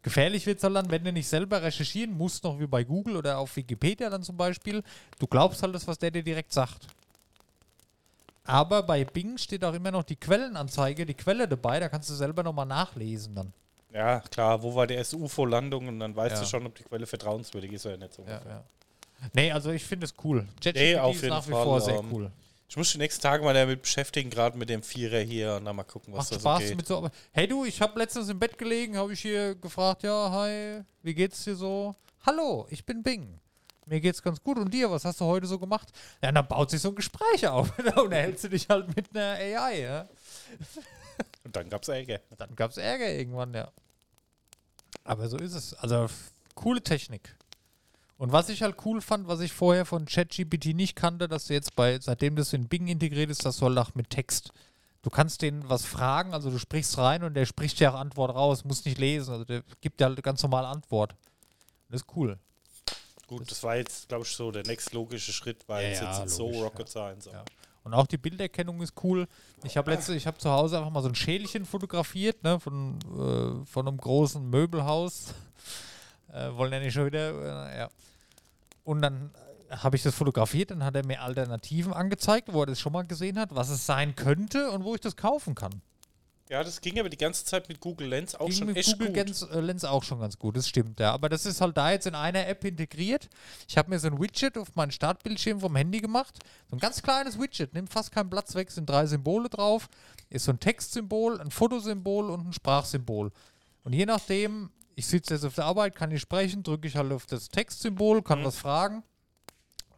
Speaker 2: Gefährlich wird es halt dann, wenn du nicht selber recherchieren musst, noch wie bei Google oder auf Wikipedia dann zum Beispiel. Du glaubst halt das, was der dir direkt sagt. Aber bei Bing steht auch immer noch die Quellenanzeige, die Quelle dabei, da kannst du selber nochmal nachlesen dann.
Speaker 3: ja, klar, wo war die erste UFO-Landung und dann weißt
Speaker 2: Ja.
Speaker 3: du schon, ob die Quelle vertrauenswürdig ist oder nicht. So
Speaker 2: Ja,
Speaker 3: ungefähr.
Speaker 2: ja. Nee, also ich finde es cool. ChatGPT
Speaker 3: Nee, auf
Speaker 2: ist
Speaker 3: jeden
Speaker 2: nach wie
Speaker 3: Fall,
Speaker 2: vor sehr
Speaker 3: ähm,
Speaker 2: cool.
Speaker 3: Ich muss die nächsten Tage mal damit beschäftigen, gerade mit dem Vierer hier und dann mal gucken, was
Speaker 2: Macht
Speaker 3: da
Speaker 2: Spaß
Speaker 3: so geht.
Speaker 2: mit so. Hey du, ich habe letztens im Bett gelegen, habe ich hier gefragt, ja, hi, wie geht's dir so? Hallo, ich bin Bing. Mir geht's ganz gut. Und dir, was hast du heute so gemacht? Ja, dann baut sich so ein Gespräch auf. da unterhältst du dich halt mit einer AI, ja.
Speaker 3: Und dann gab es Ärger.
Speaker 2: Dann gab's Ärger irgendwann, ja. Aber so ist es. Also, coole Technik. Und was ich halt cool fand, was ich vorher von ChatGPT nicht kannte, dass du jetzt bei, seitdem das in Bing integriert ist, das soll auch mit Text. Du kannst den was fragen, also du sprichst rein und der spricht dir auch Antwort raus, muss nicht lesen, also der gibt dir halt ganz normal Antwort. Das ist cool.
Speaker 3: Gut, das war jetzt, glaube ich, so der nächstlogische Schritt, weil
Speaker 2: Ja,
Speaker 3: es
Speaker 2: ja,
Speaker 3: jetzt nicht so
Speaker 2: logisch,
Speaker 3: Rocket
Speaker 2: ja.
Speaker 3: Science
Speaker 2: Ja. Und auch die Bilderkennung ist cool. Ich habe letzte, ich habe zu Hause einfach mal so ein Schälchen fotografiert, ne, von, äh, von einem großen Möbelhaus. Äh, wollen ja nicht schon wieder, äh, ja. Und dann habe ich das fotografiert, dann hat er mir Alternativen angezeigt, wo er das schon mal gesehen hat, was es sein könnte und wo ich das kaufen kann.
Speaker 3: Ja, das ging aber die ganze Zeit mit Google Lens auch
Speaker 2: Ging
Speaker 3: schon
Speaker 2: mit
Speaker 3: echt
Speaker 2: Google
Speaker 3: gut.
Speaker 2: Lens, äh, Lens auch schon ganz gut, das stimmt, ja. Aber das ist halt da jetzt in einer App integriert. Ich habe mir so ein Widget auf meinen Startbildschirm vom Handy gemacht. So ein ganz kleines Widget, nimmt fast keinen Platz weg, sind drei Symbole drauf. Ist so ein Textsymbol, ein Fotosymbol und ein Sprachsymbol. Und je nachdem, ich sitze jetzt auf der Arbeit, kann ich sprechen, drücke ich halt auf das Textsymbol, kann
Speaker 3: Mhm.
Speaker 2: was fragen.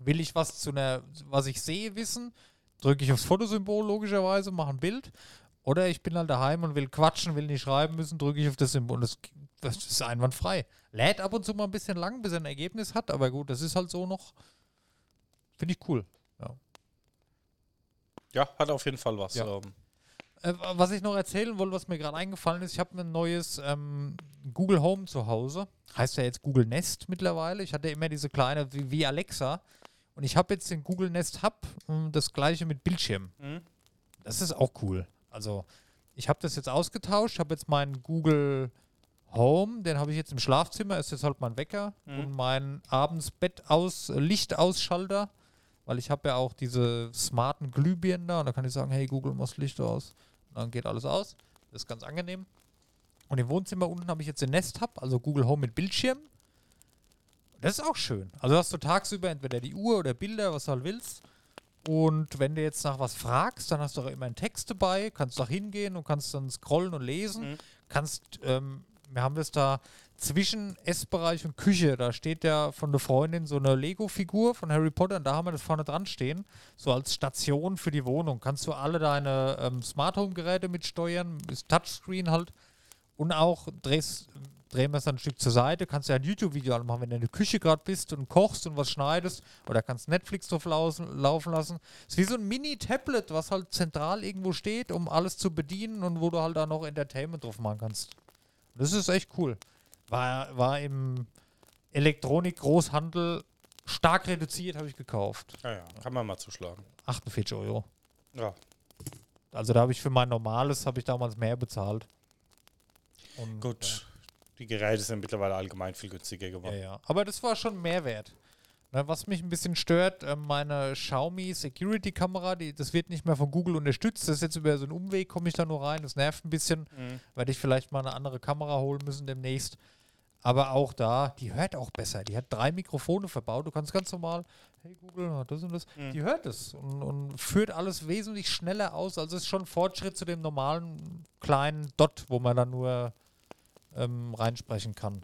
Speaker 2: Will ich was zu einer, was ich sehe, wissen, drücke ich aufs Fotosymbol logischerweise, mache ein Bild. Oder ich bin halt daheim und will quatschen, will nicht schreiben müssen, drücke ich auf das Symbol. Das, das ist einwandfrei. Lädt ab und zu mal ein bisschen lang, bis er ein Ergebnis hat, aber gut, das ist halt so noch. Finde ich cool.
Speaker 3: Ja, hat auf jeden Fall was.
Speaker 2: Ja.
Speaker 3: Ähm,
Speaker 2: Äh, was ich noch erzählen wollte, was mir gerade eingefallen ist, ich habe ein neues ähm, Google Home zu Hause. Heißt ja jetzt Google Nest mittlerweile. Ich hatte immer diese kleine wie, wie Alexa. Und ich habe jetzt den Google Nest Hub, ähm, das gleiche mit Bildschirm.
Speaker 3: Mhm.
Speaker 2: Das ist auch cool. Also, ich habe das jetzt ausgetauscht, habe jetzt meinen Google Home, den habe ich jetzt im Schlafzimmer, ist jetzt halt mein Wecker
Speaker 3: Mhm.
Speaker 2: und mein abends Bett aus, Lichtausschalter, weil ich habe ja auch diese smarten Glühbirnen da und da kann ich sagen, hey Google, mach Licht aus. Und dann geht alles aus. Das ist ganz angenehm. Und im Wohnzimmer unten habe ich jetzt den Nest Hub, also Google Home mit Bildschirm. Das ist auch schön. Also hast du tagsüber entweder die Uhr oder Bilder, was du halt willst. Und wenn du jetzt nach was fragst, dann hast du auch immer einen Text dabei, kannst auch hingehen und kannst dann scrollen und lesen.
Speaker 3: Mhm.
Speaker 2: Kannst, ähm, wir haben das da zwischen Essbereich und Küche, da steht ja von der Freundin so eine Lego-Figur von Harry Potter und da haben wir das vorne dran stehen, so als Station für die Wohnung. Kannst du alle deine ähm, Smart Home-Geräte mitsteuern, ist Touchscreen halt und auch drehst, drehen wir es dann ein Stück zur Seite, kannst du ja ein YouTube-Video anmachen, wenn du in der Küche gerade bist und kochst und was schneidest oder kannst Netflix drauf laufen, lassen. ist wie so ein Mini-Tablet, was halt zentral irgendwo steht, um alles zu bedienen und wo du halt auch noch Entertainment drauf machen kannst. Das ist echt cool. War, war im Elektronik-Großhandel stark reduziert, habe ich gekauft.
Speaker 3: ja, ja, kann man mal zuschlagen.
Speaker 2: 48 Euro.
Speaker 3: Ja.
Speaker 2: Also da habe ich für mein normales, habe ich damals mehr bezahlt. Und,
Speaker 3: Gut. Die Geräte sind mittlerweile allgemein viel günstiger geworden.
Speaker 2: ja, ja. Aber das war schon Mehrwert. Ne, was mich ein bisschen stört, äh, meine Xiaomi Security Kamera, die, das wird nicht mehr von Google unterstützt. Das ist jetzt über so einen Umweg, komme ich da nur rein. Das nervt ein bisschen.
Speaker 3: Mhm.
Speaker 2: Werde ich vielleicht mal eine andere Kamera holen müssen demnächst. Aber auch da, die hört auch besser. Die hat drei Mikrofone verbaut. Du kannst ganz normal, hey Google, das und das.
Speaker 3: Mhm.
Speaker 2: Die hört es und, und führt alles wesentlich schneller aus. Also es ist schon ein Fortschritt zu dem normalen kleinen Dot, wo man dann nur ähm, reinsprechen kann.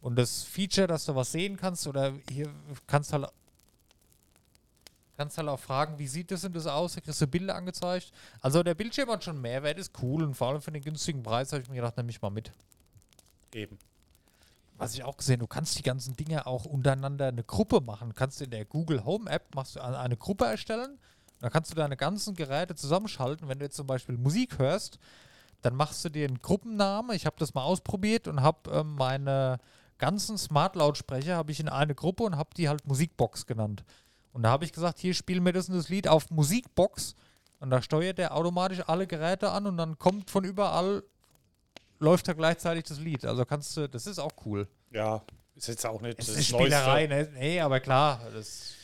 Speaker 2: Und das Feature, dass du was sehen kannst, oder hier kannst halt kannst halt auch fragen, wie sieht das denn das aus? Da kriegst du Bilder angezeigt. Also der Bildschirm hat schon Mehrwert, ist cool und vor allem für den günstigen Preis habe ich mir gedacht, nehme ich mal mit.
Speaker 3: Eben.
Speaker 2: Was ich auch gesehen, du kannst die ganzen Dinge auch untereinander eine Gruppe machen. Kannst in der Google Home App machst du eine eine Gruppe erstellen. Da kannst du deine ganzen Geräte zusammenschalten. Wenn du jetzt zum Beispiel Musik hörst, dann machst du dir einen Gruppennamen. Ich habe das mal ausprobiert und habe ähm, meine ganzen Smart-Lautsprecher habe ich in eine Gruppe und habe die halt Musikbox genannt. Und da habe ich gesagt, hier spielen wir das und das Lied auf Musikbox. Und da steuert der automatisch alle Geräte an und dann kommt von überall, läuft da gleichzeitig das Lied. Also kannst du, das ist auch cool.
Speaker 3: Ja, ist jetzt auch nicht
Speaker 2: Es
Speaker 3: das
Speaker 2: ist. Spielerei, ne? Nee, aber klar. Das,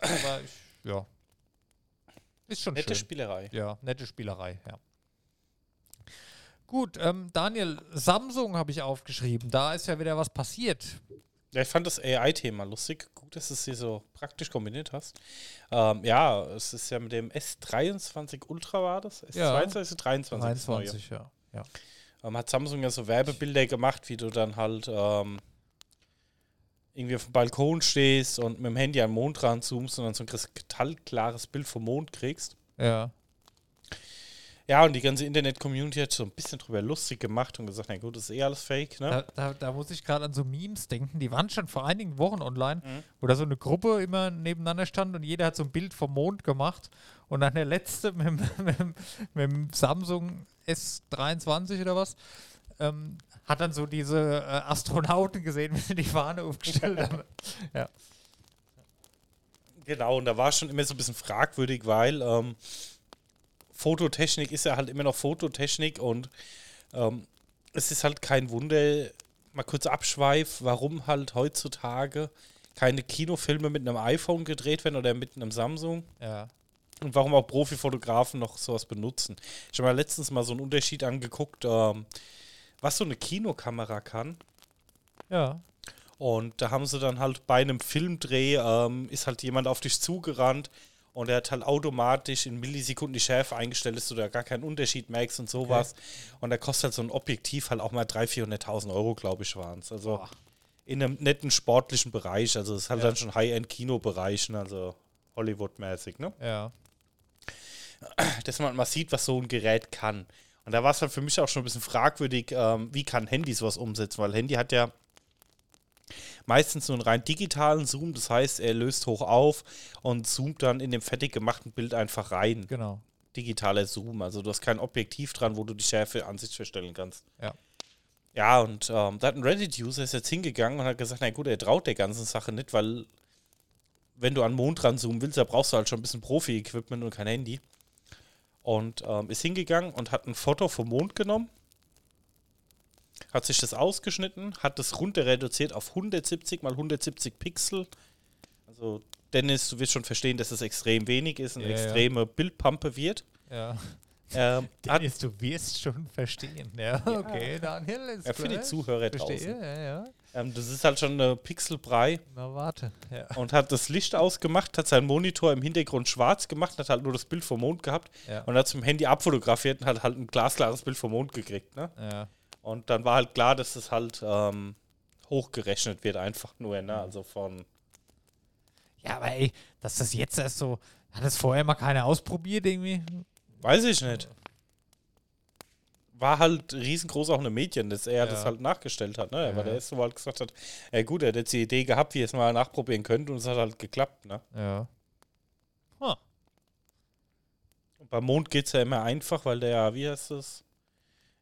Speaker 2: aber ich, ja. Ist schon
Speaker 3: Nette
Speaker 2: schön.
Speaker 3: Spielerei.
Speaker 2: Ja, nette Spielerei, ja. Gut, ähm, Daniel, Samsung habe ich aufgeschrieben. Da ist ja wieder was passiert.
Speaker 3: Ja, ich fand das AI-Thema lustig. Gut, dass du es hier so praktisch kombiniert hast. Ähm, ja, es ist ja mit dem S23 Ultra war das?
Speaker 2: Ja.
Speaker 3: S22, S23. das neue.
Speaker 2: 23, ja. ja.
Speaker 3: Ähm, hat Samsung ja so Werbebilder gemacht, wie du dann halt ähm, irgendwie auf dem Balkon stehst und mit dem Handy am Mond ranzoomst und dann so ein kristallklares Bild vom Mond kriegst.
Speaker 2: Ja.
Speaker 3: Ja, und die ganze Internet-Community hat so ein bisschen drüber lustig gemacht und gesagt, na gut, das ist eh alles fake, ne?
Speaker 2: Da, da, da muss ich gerade an so Memes denken, die waren schon vor einigen Wochen online,
Speaker 3: Mhm.
Speaker 2: wo da so eine Gruppe immer nebeneinander stand und jeder hat so ein Bild vom Mond gemacht und dann der letzte mit, dem- mit, mit dem Samsung S23 oder was, ähm, hat dann so diese äh, Astronauten gesehen, wie sie die Fahne aufgestellt haben. Ja.
Speaker 3: Genau, und da war schon immer so ein bisschen fragwürdig, weil ähm, Fototechnik ist ja halt immer noch Fototechnik und ähm, es ist halt kein Wunder, mal kurz Abschweif, warum halt heutzutage keine Kinofilme mit einem iPhone gedreht werden oder mit einem Samsung
Speaker 2: Ja.
Speaker 3: und warum auch Profifotografen noch sowas benutzen. Ich habe mir letztens mal so einen Unterschied angeguckt, ähm, was so eine Kinokamera kann.
Speaker 2: Ja.
Speaker 3: Und da haben sie dann halt bei einem Filmdreh, ähm, ist halt jemand auf dich zugerannt und er hat halt automatisch in Millisekunden die Schärfe eingestellt, dass du da gar keinen Unterschied merkst und sowas. Und da kostet halt so ein Objektiv halt auch mal 300.000, 400.000 Euro, glaube ich, waren es. Also
Speaker 2: Boah.
Speaker 3: in einem netten sportlichen Bereich. Also es ist halt
Speaker 2: Ja.
Speaker 3: dann schon High-End-Kino-Bereich, ne? also Hollywood-mäßig, ne?
Speaker 2: Ja.
Speaker 3: dass man mal sieht, was so ein Gerät kann. Und da war es halt für mich auch schon ein bisschen fragwürdig, ähm, wie kann Handy sowas umsetzen, weil Handy hat ja meistens nur einen rein digitalen Zoom, das heißt, er löst hoch auf und zoomt dann in dem fertig gemachten Bild einfach rein.
Speaker 2: Genau.
Speaker 3: Digitaler Zoom, also du hast kein Objektiv dran, wo du die Schärfe an sich verstellen kannst.
Speaker 2: Ja.
Speaker 3: Ja, und ähm, da hat ein Reddit-User ist jetzt hingegangen und hat gesagt, na gut, er traut der ganzen Sache nicht, weil wenn du an den Mond ranzoomen willst, da brauchst du halt schon ein bisschen Profi-Equipment und kein Handy. Und ähm, ist hingegangen und hat ein Foto vom Mond genommen, hat sich das ausgeschnitten, hat das runter reduziert auf 170 mal 170 Pixel. Also Dennis, du wirst schon verstehen, dass es extrem wenig ist und
Speaker 2: Ja, ja.
Speaker 3: extreme Bildpampe wird.
Speaker 2: Ja.
Speaker 3: Ähm,
Speaker 2: Dennis, du wirst schon verstehen. Ja, okay, Daniel ist
Speaker 3: ja, für die. Zuhörer
Speaker 2: Verstehe,
Speaker 3: draußen.
Speaker 2: ja, ja.
Speaker 3: Ähm, das ist halt schon eine Pixelbrei
Speaker 2: Na, warte. Ja.
Speaker 3: und hat das Licht ausgemacht, hat seinen Monitor im Hintergrund schwarz gemacht, hat halt nur das Bild vom Mond gehabt
Speaker 2: Ja.
Speaker 3: und hat zum Handy abfotografiert und hat halt ein glasklares Bild vom Mond gekriegt. Ne?
Speaker 2: ja.
Speaker 3: Und dann war halt klar, dass das halt ähm, hochgerechnet wird, einfach nur. Ne? Also von.
Speaker 2: Ja, aber ey, dass das jetzt erst so. Hat das vorher mal keiner ausprobiert irgendwie?
Speaker 3: Weiß ich nicht. War halt riesengroß auch eine Medien, dass er
Speaker 2: Ja.
Speaker 3: das halt nachgestellt hat, ne?
Speaker 2: Ja.
Speaker 3: Weil der erste halt gesagt hat, ja gut, er hat jetzt die Idee gehabt, wie er es mal nachprobieren könnte und es hat halt geklappt, ne?
Speaker 2: Ja.
Speaker 3: Und beim Mond geht es ja immer einfach, weil der, ja, wie heißt das,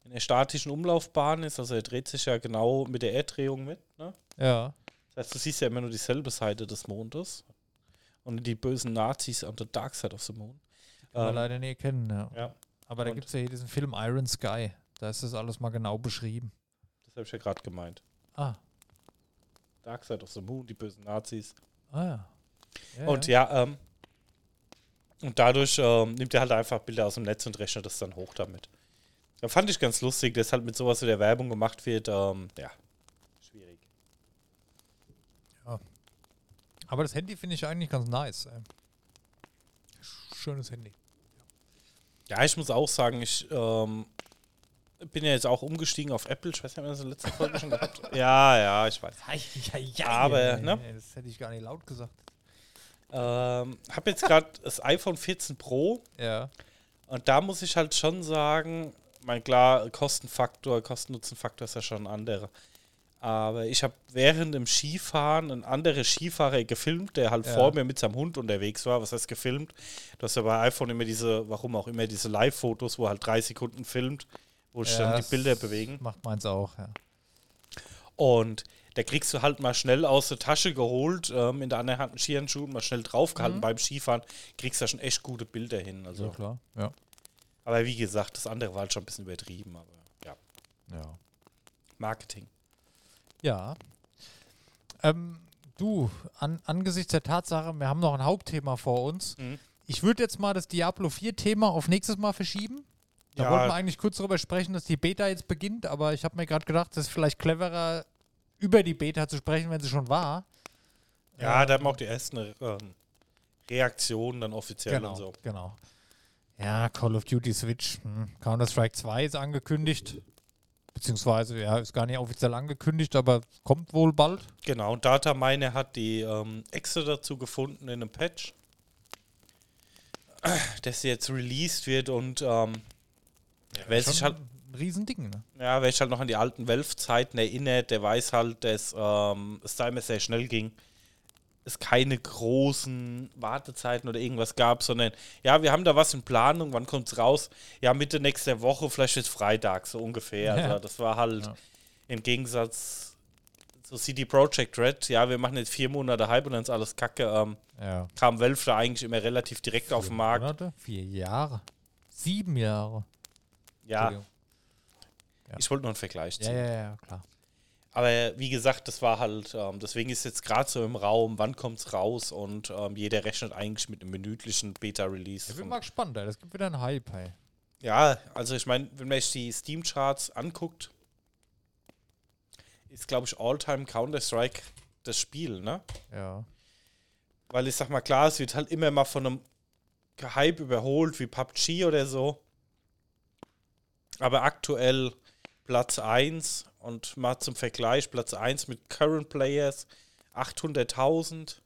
Speaker 3: in der statischen Umlaufbahn ist, also er dreht sich ja genau mit der Erddrehung mit, ne?
Speaker 2: Ja.
Speaker 3: Das heißt, du siehst ja immer nur dieselbe Seite des Mondes. Und die bösen Nazis on the dark side of the moon.
Speaker 2: Kann man
Speaker 3: Ähm,
Speaker 2: leider nie kennen, ja.
Speaker 3: ja,
Speaker 2: Aber da gibt es ja hier diesen Film Iron Sky. Da ist das alles mal genau beschrieben.
Speaker 3: das habe ich ja gerade gemeint.
Speaker 2: Ah.
Speaker 3: Dark side of the moon, die bösen Nazis.
Speaker 2: Ah ja. ja
Speaker 3: Und ja, ähm, und dadurch ähm, nimmt er halt einfach Bilder aus dem Netz und rechnet das dann hoch damit. Da fand ich ganz lustig, dass halt mit sowas in der Werbung gemacht wird. Ähm, ja, schwierig.
Speaker 2: Aber das Handy finde ich eigentlich ganz nice. Ey. Schönes Handy.
Speaker 3: Ja, ich muss auch sagen, ich ähm, bin ja jetzt auch umgestiegen auf Apple. Ich weiß nicht, ob das in der letzten Folge schon gehabt Ja, ja, ich weiß.
Speaker 2: Ja, ja, ja,
Speaker 3: Aber, ne?
Speaker 2: Das hätte ich gar nicht laut gesagt.
Speaker 3: Ähm, habe jetzt gerade das iPhone 14 Pro
Speaker 2: Ja.
Speaker 3: und da muss ich halt schon sagen, mein klar, Kostenfaktor, Kosten-Nutzen-Faktor ist ja schon ein anderer. Aber ich habe während dem Skifahren einen anderen Skifahrer gefilmt, der halt
Speaker 2: Ja.
Speaker 3: vor mir mit seinem Hund unterwegs war. Was heißt gefilmt? Du hast ja bei iPhone immer diese, warum auch immer, diese Live-Fotos, wo halt drei Sekunden filmt, wo sich
Speaker 2: Ja,
Speaker 3: dann die Bilder bewegen.
Speaker 2: Macht meins auch, ja.
Speaker 3: Und da kriegst du halt mal schnell aus der Tasche geholt, ähm, in der anderen Hand einen Skihandschuh, mal schnell draufgehalten beim Skifahren, kriegst da schon echt gute Bilder hin. Also.
Speaker 2: Mhm. Ja, klar. Ja.
Speaker 3: Aber wie gesagt, das andere war halt schon ein bisschen übertrieben, aber ja.
Speaker 2: Ja.
Speaker 3: Marketing.
Speaker 2: Ja. Ähm, du, an, angesichts der Tatsache, wir haben noch ein Hauptthema vor uns.
Speaker 3: Mhm.
Speaker 2: Ich würde jetzt mal das Diablo 4-Thema auf nächstes Mal verschieben. Da
Speaker 3: Ja.
Speaker 2: wollten wir eigentlich kurz darüber sprechen, dass die Beta jetzt beginnt, aber ich habe mir gerade gedacht, es ist vielleicht cleverer, über die Beta zu sprechen, wenn sie schon war.
Speaker 3: Ja,
Speaker 2: Ähm,
Speaker 3: da haben auch die ersten ähm, Reaktionen dann offiziell
Speaker 2: genau,
Speaker 3: und so.
Speaker 2: genau. Ja, Call of Duty Switch. Hm. Counter-Strike 2 ist angekündigt. Beziehungsweise, ja, ist gar nicht offiziell angekündigt, aber kommt wohl bald.
Speaker 3: Genau, Datamine hat die ähm, Exe dazu gefunden in einem Patch, dass sie jetzt released wird und ähm, wer sich halt,
Speaker 2: ein Riesending, ne?
Speaker 3: ja, wer sich halt noch an die alten Valve-Zeiten erinnert, der weiß halt, dass ähm, es da immer sehr schnell ging. Es keine großen Wartezeiten oder irgendwas gab, sondern ja, wir haben da was in Planung, wann kommt's raus? Ja, Mitte nächster Woche, vielleicht ist Freitag, so ungefähr.
Speaker 2: Ja.
Speaker 3: Also das war halt
Speaker 2: Ja.
Speaker 3: im Gegensatz zu CD Projekt Red, ja, wir machen jetzt vier Monate Hype und dann ist alles Kacke. Ähm,
Speaker 2: Ja.
Speaker 3: kam Valve da eigentlich immer relativ direkt auf den
Speaker 2: Vier
Speaker 3: Markt.
Speaker 2: Monate? Vier Jahre. Sieben Jahre.
Speaker 3: Ja, ich wollte nur einen Vergleich
Speaker 2: Ja,
Speaker 3: ziehen.
Speaker 2: ja, ja, klar.
Speaker 3: Aber wie gesagt, das war halt, ähm, deswegen ist jetzt gerade so im Raum, wann kommt's raus und ähm, jeder rechnet eigentlich mit einem minütlichen Beta-Release.
Speaker 2: Ich bin mal gespannt, das gibt wieder einen Hype, ey.
Speaker 3: Ja, also ich meine, wenn man sich die Steam-Charts anguckt, ist, glaube ich, All-Time Counter-Strike das Spiel, ne?
Speaker 2: Ja.
Speaker 3: Weil ich sag mal, klar, es wird halt immer mal von einem Hype überholt, wie PUBG oder so. Aber aktuell Platz 1 und mal zum Vergleich, Platz 1 mit Current Players 800.000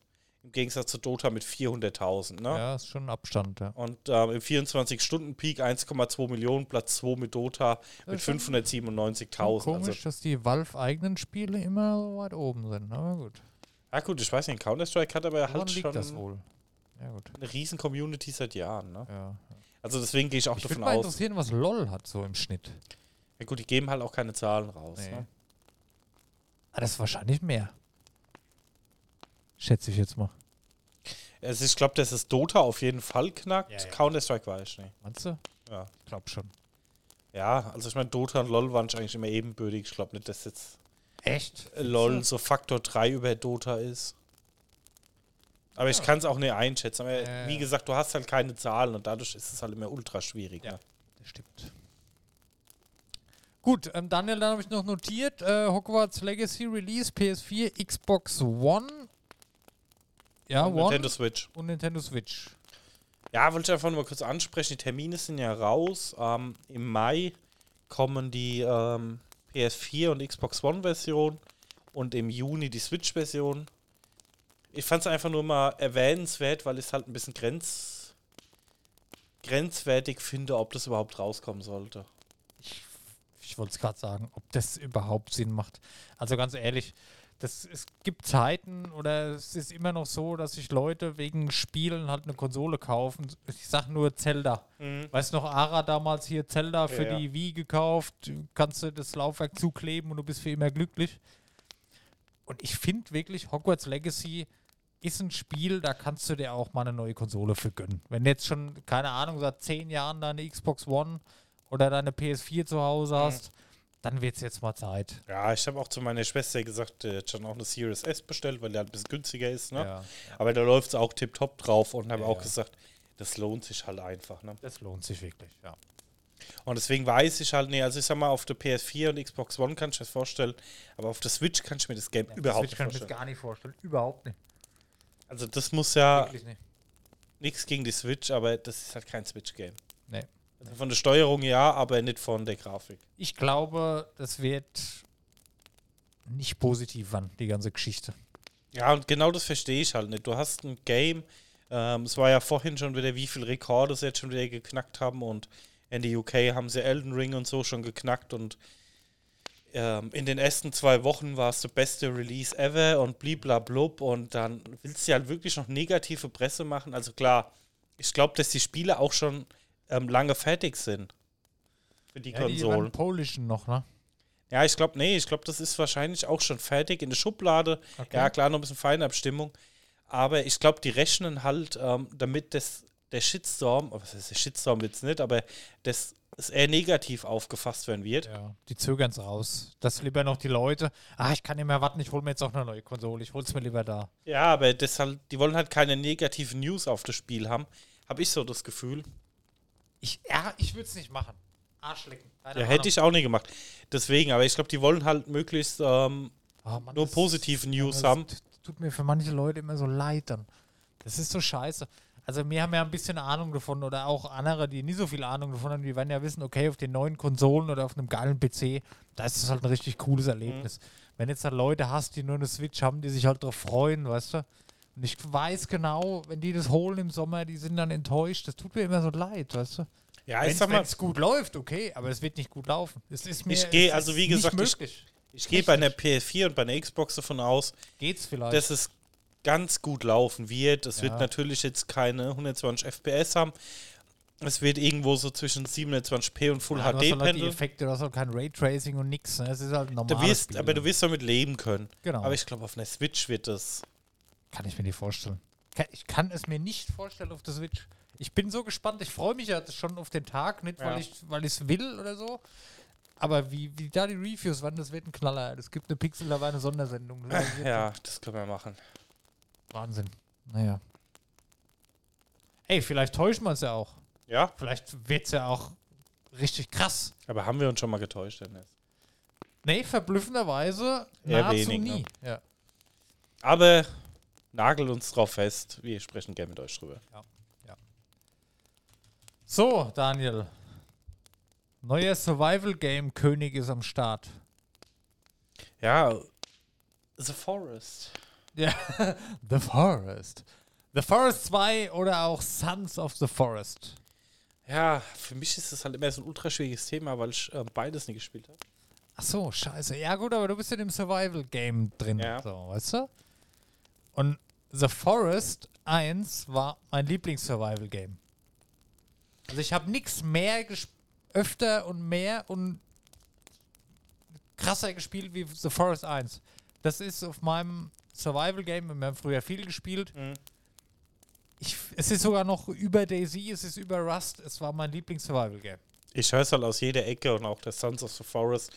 Speaker 3: im Gegensatz zu Dota mit 400.000, ne?
Speaker 2: Ja, ist schon ein Abstand, ja.
Speaker 3: Und ähm, im 24-Stunden-Peak 1,2 Millionen, Platz 2 mit Dota mit
Speaker 2: ist schon-
Speaker 3: 597.000.
Speaker 2: Komisch,
Speaker 3: Also,
Speaker 2: dass die Valve-eigenen Spiele immer so weit oben sind, aber gut.
Speaker 3: ja gut, ich weiß nicht, Counter-Strike hat aber
Speaker 2: Woran
Speaker 3: halt schon
Speaker 2: das wohl? Ja, gut.
Speaker 3: eine riesen Community seit Jahren, ne?
Speaker 2: Ja.
Speaker 3: Also deswegen gehe ich auch
Speaker 2: Ich würde
Speaker 3: davon
Speaker 2: mal
Speaker 3: aus.
Speaker 2: interessieren, was LOL hat so im Schnitt.
Speaker 3: Ja gut, die geben halt auch keine Zahlen raus.
Speaker 2: Nee.
Speaker 3: Ne?
Speaker 2: Ah, das ist wahrscheinlich mehr. Schätze ich jetzt mal.
Speaker 3: Also ich glaube, dass es Dota auf jeden Fall knackt.
Speaker 2: Ja, ja.
Speaker 3: Counter-Strike weiß ich nicht.
Speaker 2: Meinst du?
Speaker 3: Ja.
Speaker 2: Ich glaube schon.
Speaker 3: ja, also ich meine, Dota und LoL waren eigentlich immer ebenbürtig. Ich glaube nicht, dass jetzt
Speaker 2: Echt?
Speaker 3: äh, LoL so Faktor 3 über Dota ist. Aber ich kann es auch nicht einschätzen. Aber
Speaker 2: Ja,
Speaker 3: wie
Speaker 2: ja.
Speaker 3: gesagt, du hast halt keine Zahlen und dadurch ist es halt immer ultra schwierig.
Speaker 2: Ja.
Speaker 3: Ne?
Speaker 2: Das stimmt. Gut, ähm, Daniel, dann habe ich noch notiert, äh, Hogwarts Legacy Release, PS4, Xbox One. Ja,
Speaker 3: Und
Speaker 2: One
Speaker 3: Nintendo Switch.
Speaker 2: und Nintendo Switch.
Speaker 3: Ja, wollte ich einfach nur mal kurz ansprechen. Die Termine sind ja raus. Ähm, Im Mai kommen die ähm, PS4 und Xbox One-Version und im Juni die Switch-Version. Ich fand es einfach nur mal erwähnenswert, weil ich es halt ein bisschen grenz grenzwertig finde, ob das überhaupt rauskommen sollte.
Speaker 2: Ich wollte es gerade sagen, ob das überhaupt Sinn macht. Also ganz ehrlich, das, es gibt Zeiten oder es ist immer noch so, dass sich Leute wegen Spielen halt eine Konsole kaufen. Ich sag nur Zelda. Weißt du noch, Ara damals hier Zelda für
Speaker 3: Ja, ja.
Speaker 2: die Wii gekauft, du kannst du das Laufwerk zukleben und du bist für immer glücklich. Und ich finde wirklich, Hogwarts Legacy ist ein Spiel, da kannst du dir auch mal eine neue Konsole für gönnen. Wenn du jetzt schon, keine Ahnung, seit zehn Jahren deine Xbox One oder deine PS4 zu Hause hast, dann wird es jetzt mal Zeit.
Speaker 3: Ja, ich habe auch zu meiner Schwester gesagt, die hat schon auch eine Series S bestellt, weil die halt ein bisschen günstiger ist. Ne?
Speaker 2: Ja,
Speaker 3: Aber da läuft es auch tipptopp drauf und habe
Speaker 2: Ja,
Speaker 3: auch
Speaker 2: ja.
Speaker 3: gesagt, das lohnt sich halt einfach. Ne?
Speaker 2: das lohnt sich wirklich, ja.
Speaker 3: Und deswegen weiß ich halt, nee, also ich sag mal, auf der PS4 und Xbox One kann ich das vorstellen, aber auf der Switch kann ich mir das Game überhaupt
Speaker 2: das
Speaker 3: nicht
Speaker 2: kann ich mir
Speaker 3: vorstellen.
Speaker 2: gar nicht vorstellen. Überhaupt nicht.
Speaker 3: Also das muss ja
Speaker 2: Wirklich nicht.
Speaker 3: nichts gegen die Switch, aber das ist halt kein Switch-Game.
Speaker 2: Nee.
Speaker 3: Also von der Steuerung ja, aber nicht von der Grafik.
Speaker 2: Ich glaube, das wird nicht positiv werden, die ganze Geschichte.
Speaker 3: Ja, und genau das verstehe ich halt nicht. Du hast ein Game, ähm, es war ja vorhin schon wieder, wie viele Rekorde sie jetzt schon wieder geknackt haben und in der UK haben sie Elden Ring und so schon geknackt und ähm, in den ersten zwei Wochen war es der beste Release ever und bliblablub und dann willst du halt wirklich noch negative Presse machen. Also klar, ich glaube, dass die Spiele auch schon ähm, lange fertig sind für die
Speaker 2: Ja, die
Speaker 3: Konsolen.
Speaker 2: waren polischen noch, ne?
Speaker 3: Ja, ich glaube, nee, ich glaube, das ist wahrscheinlich auch schon fertig in der Schublade.
Speaker 2: Okay.
Speaker 3: Ja, klar, noch ein bisschen Feinabstimmung. Aber ich glaube, die rechnen halt, ähm, damit das, der Shitstorm, oh, was heißt der Shitstorm jetzt nicht, aber das es eher negativ aufgefasst werden wird.
Speaker 2: Ja, die zögern es raus. Das lieber noch die Leute. Ah, ich kann nicht mehr warten, ich hole mir jetzt auch eine neue Konsole. Ich hole es mir lieber da.
Speaker 3: Ja, aber das halt, die wollen halt keine negativen News auf das Spiel haben. Habe ich so das Gefühl.
Speaker 2: Ich, ja, ich würde es nicht machen. Arschlecken. Keine
Speaker 3: Ja,
Speaker 2: Ahnung.
Speaker 3: hätte ich auch nicht gemacht. Deswegen, aber ich glaube, die wollen halt möglichst ähm,
Speaker 2: Ah, Mann,
Speaker 3: nur
Speaker 2: das-
Speaker 3: positive News
Speaker 2: das
Speaker 3: haben.
Speaker 2: Tut mir für manche Leute immer so leid dann. Das ist so scheiße. also wir haben ja ein bisschen Ahnung davon oder auch andere, die nicht so viel Ahnung davon haben, die werden ja wissen, okay, auf den neuen Konsolen oder auf einem geilen PC, da ist es halt ein richtig cooles Erlebnis. Wenn jetzt da Leute hast, die nur eine Switch haben, die sich halt drauf freuen, weißt du? Und ich weiß genau, wenn die das holen im Sommer, die sind dann enttäuscht. Das tut mir immer so leid, weißt du?
Speaker 3: Ja, ich
Speaker 2: Wenn
Speaker 3: sag mal,
Speaker 2: es gut läuft, okay, aber es wird nicht gut laufen. Es ist mir,
Speaker 3: Ich gehe, also wie gesagt, ich-
Speaker 2: möglich.
Speaker 3: ich gehe bei einer PS4 und bei einer Xbox davon aus,
Speaker 2: Geht's vielleicht?
Speaker 3: dass es ganz gut laufen wird. Es
Speaker 2: Ja.
Speaker 3: wird natürlich jetzt keine 120 FPS haben. Es wird irgendwo so zwischen 720p und Full
Speaker 2: ja,
Speaker 3: HD
Speaker 2: halt
Speaker 3: pendeln.
Speaker 2: Effekte, du hast halt kein Raytracing und nix. Ne? Es ist halt Spiel.
Speaker 3: aber du wirst damit leben können.
Speaker 2: Genau.
Speaker 3: Aber ich glaube, auf einer Switch wird das.
Speaker 2: Kann ich mir nicht vorstellen. Ich kann es mir nicht vorstellen auf der Switch. Ich bin so gespannt. Ich freue mich ja schon auf den Tag, nicht
Speaker 3: Ja.
Speaker 2: weil ich weil es will oder so. Aber wie, wie da die Reviews waren, das wird ein Knaller. Es gibt eine Pixel, da war eine Sondersendung. Das
Speaker 3: Ja, das können wir machen.
Speaker 2: Wahnsinn. Naja. Ey, vielleicht täuschen wir uns ja auch.
Speaker 3: Ja,
Speaker 2: Vielleicht wird es ja auch richtig krass.
Speaker 3: aber haben wir uns schon mal getäuscht, Dennis?
Speaker 2: Nee, verblüffenderweise
Speaker 3: Eher
Speaker 2: nahezu
Speaker 3: wenig,
Speaker 2: nie.
Speaker 3: ne?
Speaker 2: Ja.
Speaker 3: Aber nagelt uns drauf fest. Wir sprechen gerne mit euch drüber.
Speaker 2: So, Daniel. Neuer Survival-Game-König ist am Start.
Speaker 3: Ja, The Forest.
Speaker 2: Ja, The Forest. The Forest 2 oder auch Sons of the Forest.
Speaker 3: Ja, für mich ist das halt immer so ein ultra schwieriges Thema, weil ich äh, beides nie gespielt habe.
Speaker 2: Ach so, scheiße. Ja gut, aber du bist in dem Survival-Game drin.
Speaker 3: Ja.
Speaker 2: So, weißt du? Und The Forest 1 war mein Lieblings-Survival-Game. Also ich habe nichts mehr öfter und mehr und krasser gespielt wie The Forest 1. Das ist auf meinem Survival-Game, wir haben früher viel gespielt.
Speaker 3: Mhm.
Speaker 2: Ich, es ist sogar noch über Daisy, es ist über Rust. Es war mein Lieblings-Survival-Game.
Speaker 3: Ich höre es halt aus jeder Ecke und auch der Sons of the Forest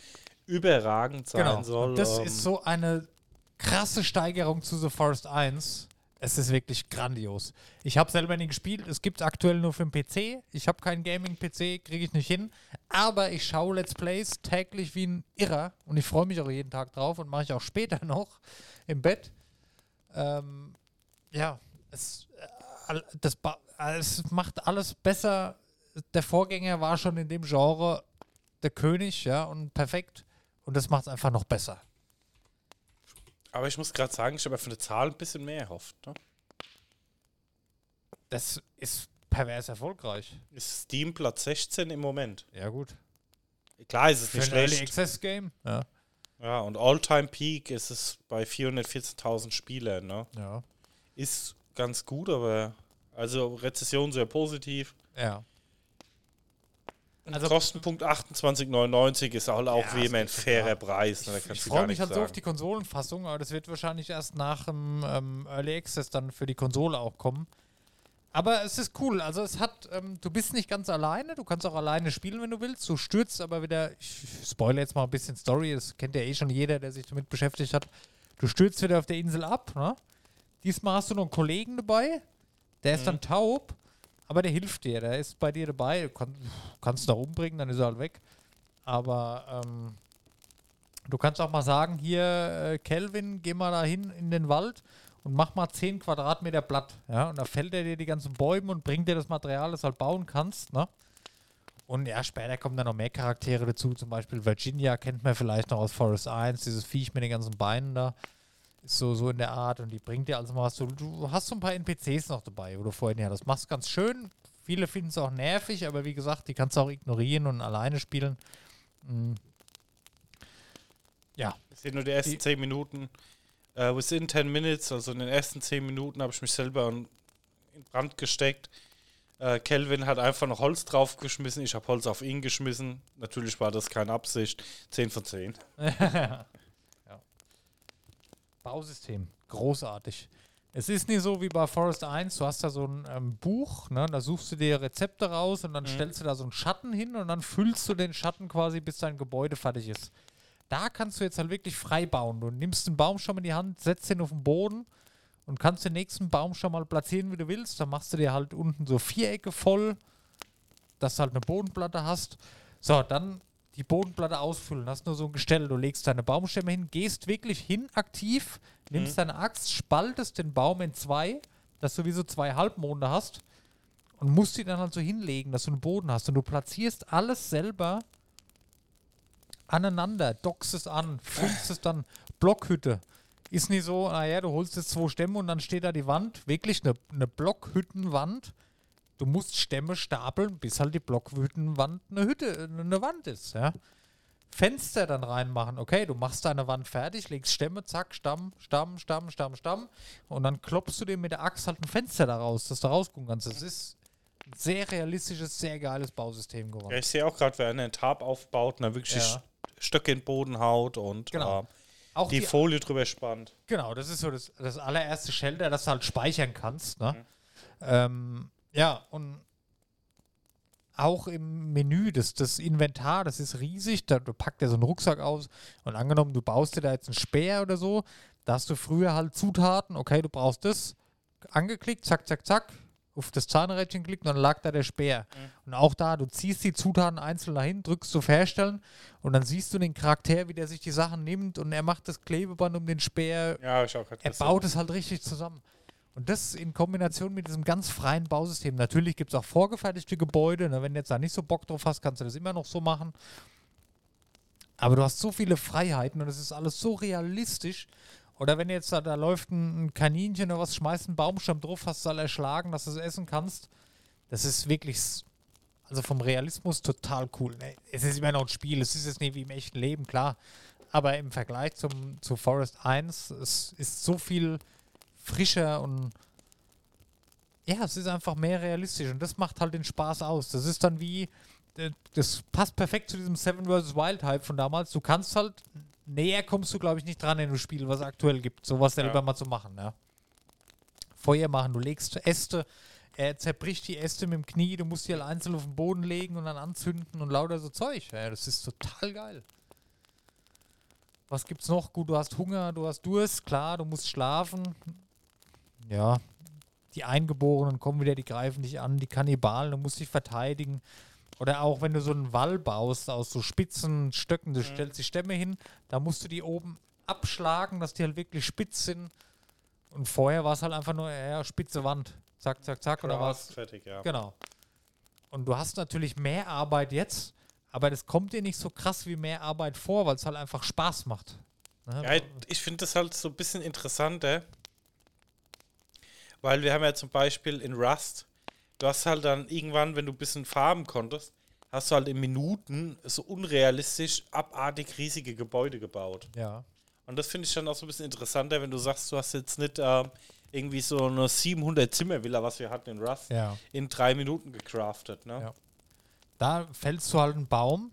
Speaker 3: überragend sein
Speaker 2: Genau.
Speaker 3: soll.
Speaker 2: Und das
Speaker 3: ähm,
Speaker 2: ist so eine krasse Steigerung zu The Forest 1. Es ist wirklich grandios. Ich habe selber nie gespielt. Es gibt aktuell nur für den PC. Ich habe keinen Gaming-PC, kriege ich nicht hin. Aber ich schaue Let's Plays täglich wie ein Irrer. Und ich freue mich auch jeden Tag drauf und mache ich auch später noch im Bett. Ähm, ja, es, äh, das, es macht alles besser. Der Vorgänger war schon in dem Genre der König, ja, und perfekt. Und das macht es einfach noch besser.
Speaker 3: Aber ich muss gerade sagen, ich habe von der Zahl ein bisschen mehr erhofft. Ne?
Speaker 2: Das ist pervers erfolgreich.
Speaker 3: Ist Steam Platz 16 im Moment.
Speaker 2: Ja, gut.
Speaker 3: Klar ist es
Speaker 2: Für
Speaker 3: nicht
Speaker 2: ein Early
Speaker 3: schlecht.
Speaker 2: Access Game. Ja.
Speaker 3: Ja, und All-Time Peak ist es bei 414.000 Spielern. Ne?
Speaker 2: Ja.
Speaker 3: Ist ganz gut, aber also Rezession sehr positiv.
Speaker 2: Ja.
Speaker 3: Also Kostenpunkt 28,99 ist halt auch
Speaker 2: Ja,
Speaker 3: wie
Speaker 2: das
Speaker 3: immer ein fairer
Speaker 2: klar.
Speaker 3: Preis. Ne?
Speaker 2: Ich, ich freue mich halt so auf die Konsolenfassung, aber das wird wahrscheinlich erst nach dem ähm, Early Access dann für die Konsole auch kommen. Aber es ist cool. Also es hat, ähm, du bist nicht ganz alleine, du kannst auch alleine spielen, wenn du willst. Du stürzt aber wieder, ich spoilere jetzt mal ein bisschen Story, das kennt ja eh schon jeder, der sich damit beschäftigt hat. Du stürzt wieder auf der Insel ab, ne? Diesmal hast du noch einen Kollegen dabei, der ist dann taub, aber der hilft dir, der ist bei dir dabei, du kann, kannst ihn da umbringen, dann ist er halt weg. Aber ähm, Du kannst auch mal sagen, hier, äh, Kelvin, geh mal da hin in den Wald und mach mal 10 Quadratmeter Blatt. Ja, und da fällt er dir die ganzen Bäume und bringt dir das Material, das du halt bauen kannst. Ne? Und ja, später kommen dann noch mehr Charaktere dazu. Zum Beispiel Virginia kennt man vielleicht noch aus Forest 1, dieses Viech mit den ganzen Beinen da. So, so in der Art und die bringt dir also mal was. Du, du hast so ein paar NPCs noch dabei, wo du vorhin ja, das machst ganz schön. Viele finden es auch nervig, aber wie gesagt, die kannst du auch ignorieren und alleine spielen. Mm. Ja,
Speaker 3: Das sind nur die ersten
Speaker 2: Die-
Speaker 3: 10 Minuten. Äh, within 10 Minutes, also in den ersten 10 Minuten, habe ich mich selber in Brand gesteckt. Äh, Kelvin hat einfach noch Holz draufgeschmissen. Ich habe Holz auf ihn geschmissen. Natürlich war das keine Absicht. 10 von 10.
Speaker 2: Bausystem, großartig. Es ist nicht so wie bei Forest 1, du hast da so ein ähm, Buch, ne, da suchst du dir Rezepte raus und dann stellst du da so einen Schatten hin und dann füllst du den Schatten quasi, bis dein Gebäude fertig ist. Da kannst du jetzt halt wirklich frei bauen. Du nimmst einen Baumstamm in die Hand, setzt den auf den Boden und kannst den nächsten Baumstamm mal platzieren, wie du willst. Dann machst du dir halt unten so Vierecke voll, dass du halt eine Bodenplatte hast. So, dann die Bodenplatte ausfüllen. Hast nur so ein Gestell. Du legst deine Baumstämme hin, gehst wirklich hin aktiv, nimmst deine Axt, spaltest den Baum in zwei, dass du wie so zwei Halbmonde hast und musst die dann halt so hinlegen, dass du einen Boden hast. Und du platzierst alles selber aneinander, dockst es an, füllst es dann, Blockhütte. Ist nicht so, naja, du holst jetzt zwei Stämme und dann steht da die Wand, wirklich eine, eine Blockhüttenwand. Du musst Stämme stapeln, bis halt die Blockhüttenwand eine Hütte, eine Wand ist, ja. Fenster dann reinmachen. Okay, du machst deine Wand fertig, legst Stämme, zack, Stamm, Stamm, Stamm, Stamm, Stamm. Und dann klopfst du dir mit der Axt halt ein Fenster da raus, dass du rausgucken kannst. Das ist ein sehr realistisches, sehr geiles Bausystem geworden.
Speaker 3: Ja, ich sehe auch gerade, wer einen Tab aufbaut und dann wirklich
Speaker 2: Ja.
Speaker 3: die Stöcke in den Boden haut und
Speaker 2: Genau.
Speaker 3: äh,
Speaker 2: Auch
Speaker 3: die, Folie drüber spannt.
Speaker 2: Genau, das ist so das, das allererste Shelter, das du halt speichern kannst. Ne?
Speaker 3: Mhm.
Speaker 2: Ähm, ja, und auch im Menü, das, das Inventar, das ist riesig. Da du packt er so einen Rucksack aus und angenommen, du baust dir da jetzt einen Speer oder so, da hast du früher halt Zutaten, okay, du brauchst das, angeklickt, zack, zack, zack, auf das Zahnrädchen klickt und dann lag da der Speer. Und auch da, du ziehst die Zutaten einzeln dahin, drückst auf Herstellen und dann siehst du den Charakter, wie der sich die Sachen nimmt und er macht das Klebeband um den Speer,
Speaker 3: Ja, ich auch gerade
Speaker 2: er baut es halt richtig zusammen. Und das in Kombination mit diesem ganz freien Bausystem. Natürlich gibt es auch vorgefertigte Gebäude. Ne? Wenn du jetzt da nicht so Bock drauf hast, kannst du das immer noch so machen. Aber du hast so viele Freiheiten und es ist alles so realistisch. Oder wenn jetzt da, da läuft ein, Kaninchen oder was, schmeißt einen Baumstamm drauf, hast du all erschlagen, dass du es essen kannst. Das ist wirklich, also vom Realismus total cool. Ne? Es ist immer noch ein Spiel, es ist jetzt nicht wie im echten Leben, klar. Aber im Vergleich zum, zu Forest 1, es ist so viel frischer und ja, es ist einfach mehr realistisch und das macht halt den Spaß aus. Das ist dann wie, äh, das passt perfekt zu diesem Seven vs. Wild Hype von damals. Du kannst halt, näher kommst du, glaube ich, nicht dran in dem Spiel, was es aktuell gibt, sowas selber
Speaker 3: Ja.
Speaker 2: mal zu machen. Ja. Feuer machen, du legst Äste, er zerbricht die Äste mit dem Knie, du musst die halt einzeln auf den Boden legen und dann anzünden und lauter so Zeug. Ja, das ist total geil. Was gibt's noch? Gut, du hast Hunger, du hast Durst, klar, du musst schlafen. Ja, die Eingeborenen kommen wieder, die greifen dich an, die Kannibalen, du musst dich verteidigen. Oder auch wenn du so einen Wall baust aus so spitzen Stöcken, du stellst die Stämme hin, da musst du die oben abschlagen, dass die halt wirklich spitz sind. Und vorher war es halt einfach nur, ja, spitze Wand. Zack, zack, zack. Oder was?
Speaker 3: Fertig, ja.
Speaker 2: Genau. Und du hast natürlich mehr Arbeit jetzt, aber das kommt dir nicht so krass wie mehr Arbeit vor, weil es halt einfach Spaß macht. Ne?
Speaker 3: Ja, ich finde das halt so ein bisschen interessanter, weil wir haben ja zum Beispiel in Rust, du hast halt dann irgendwann, wenn du ein bisschen farben konntest, hast du halt in Minuten so unrealistisch abartig riesige Gebäude gebaut.
Speaker 2: ja.
Speaker 3: Und das finde ich dann auch so ein bisschen interessanter, wenn du sagst, du hast jetzt nicht ähm, irgendwie so eine 700 Zimmervilla, was wir hatten in Rust,
Speaker 2: Ja.
Speaker 3: in drei Minuten gecraftet. Ne?
Speaker 2: Ja. Da fällst du halt einen Baum.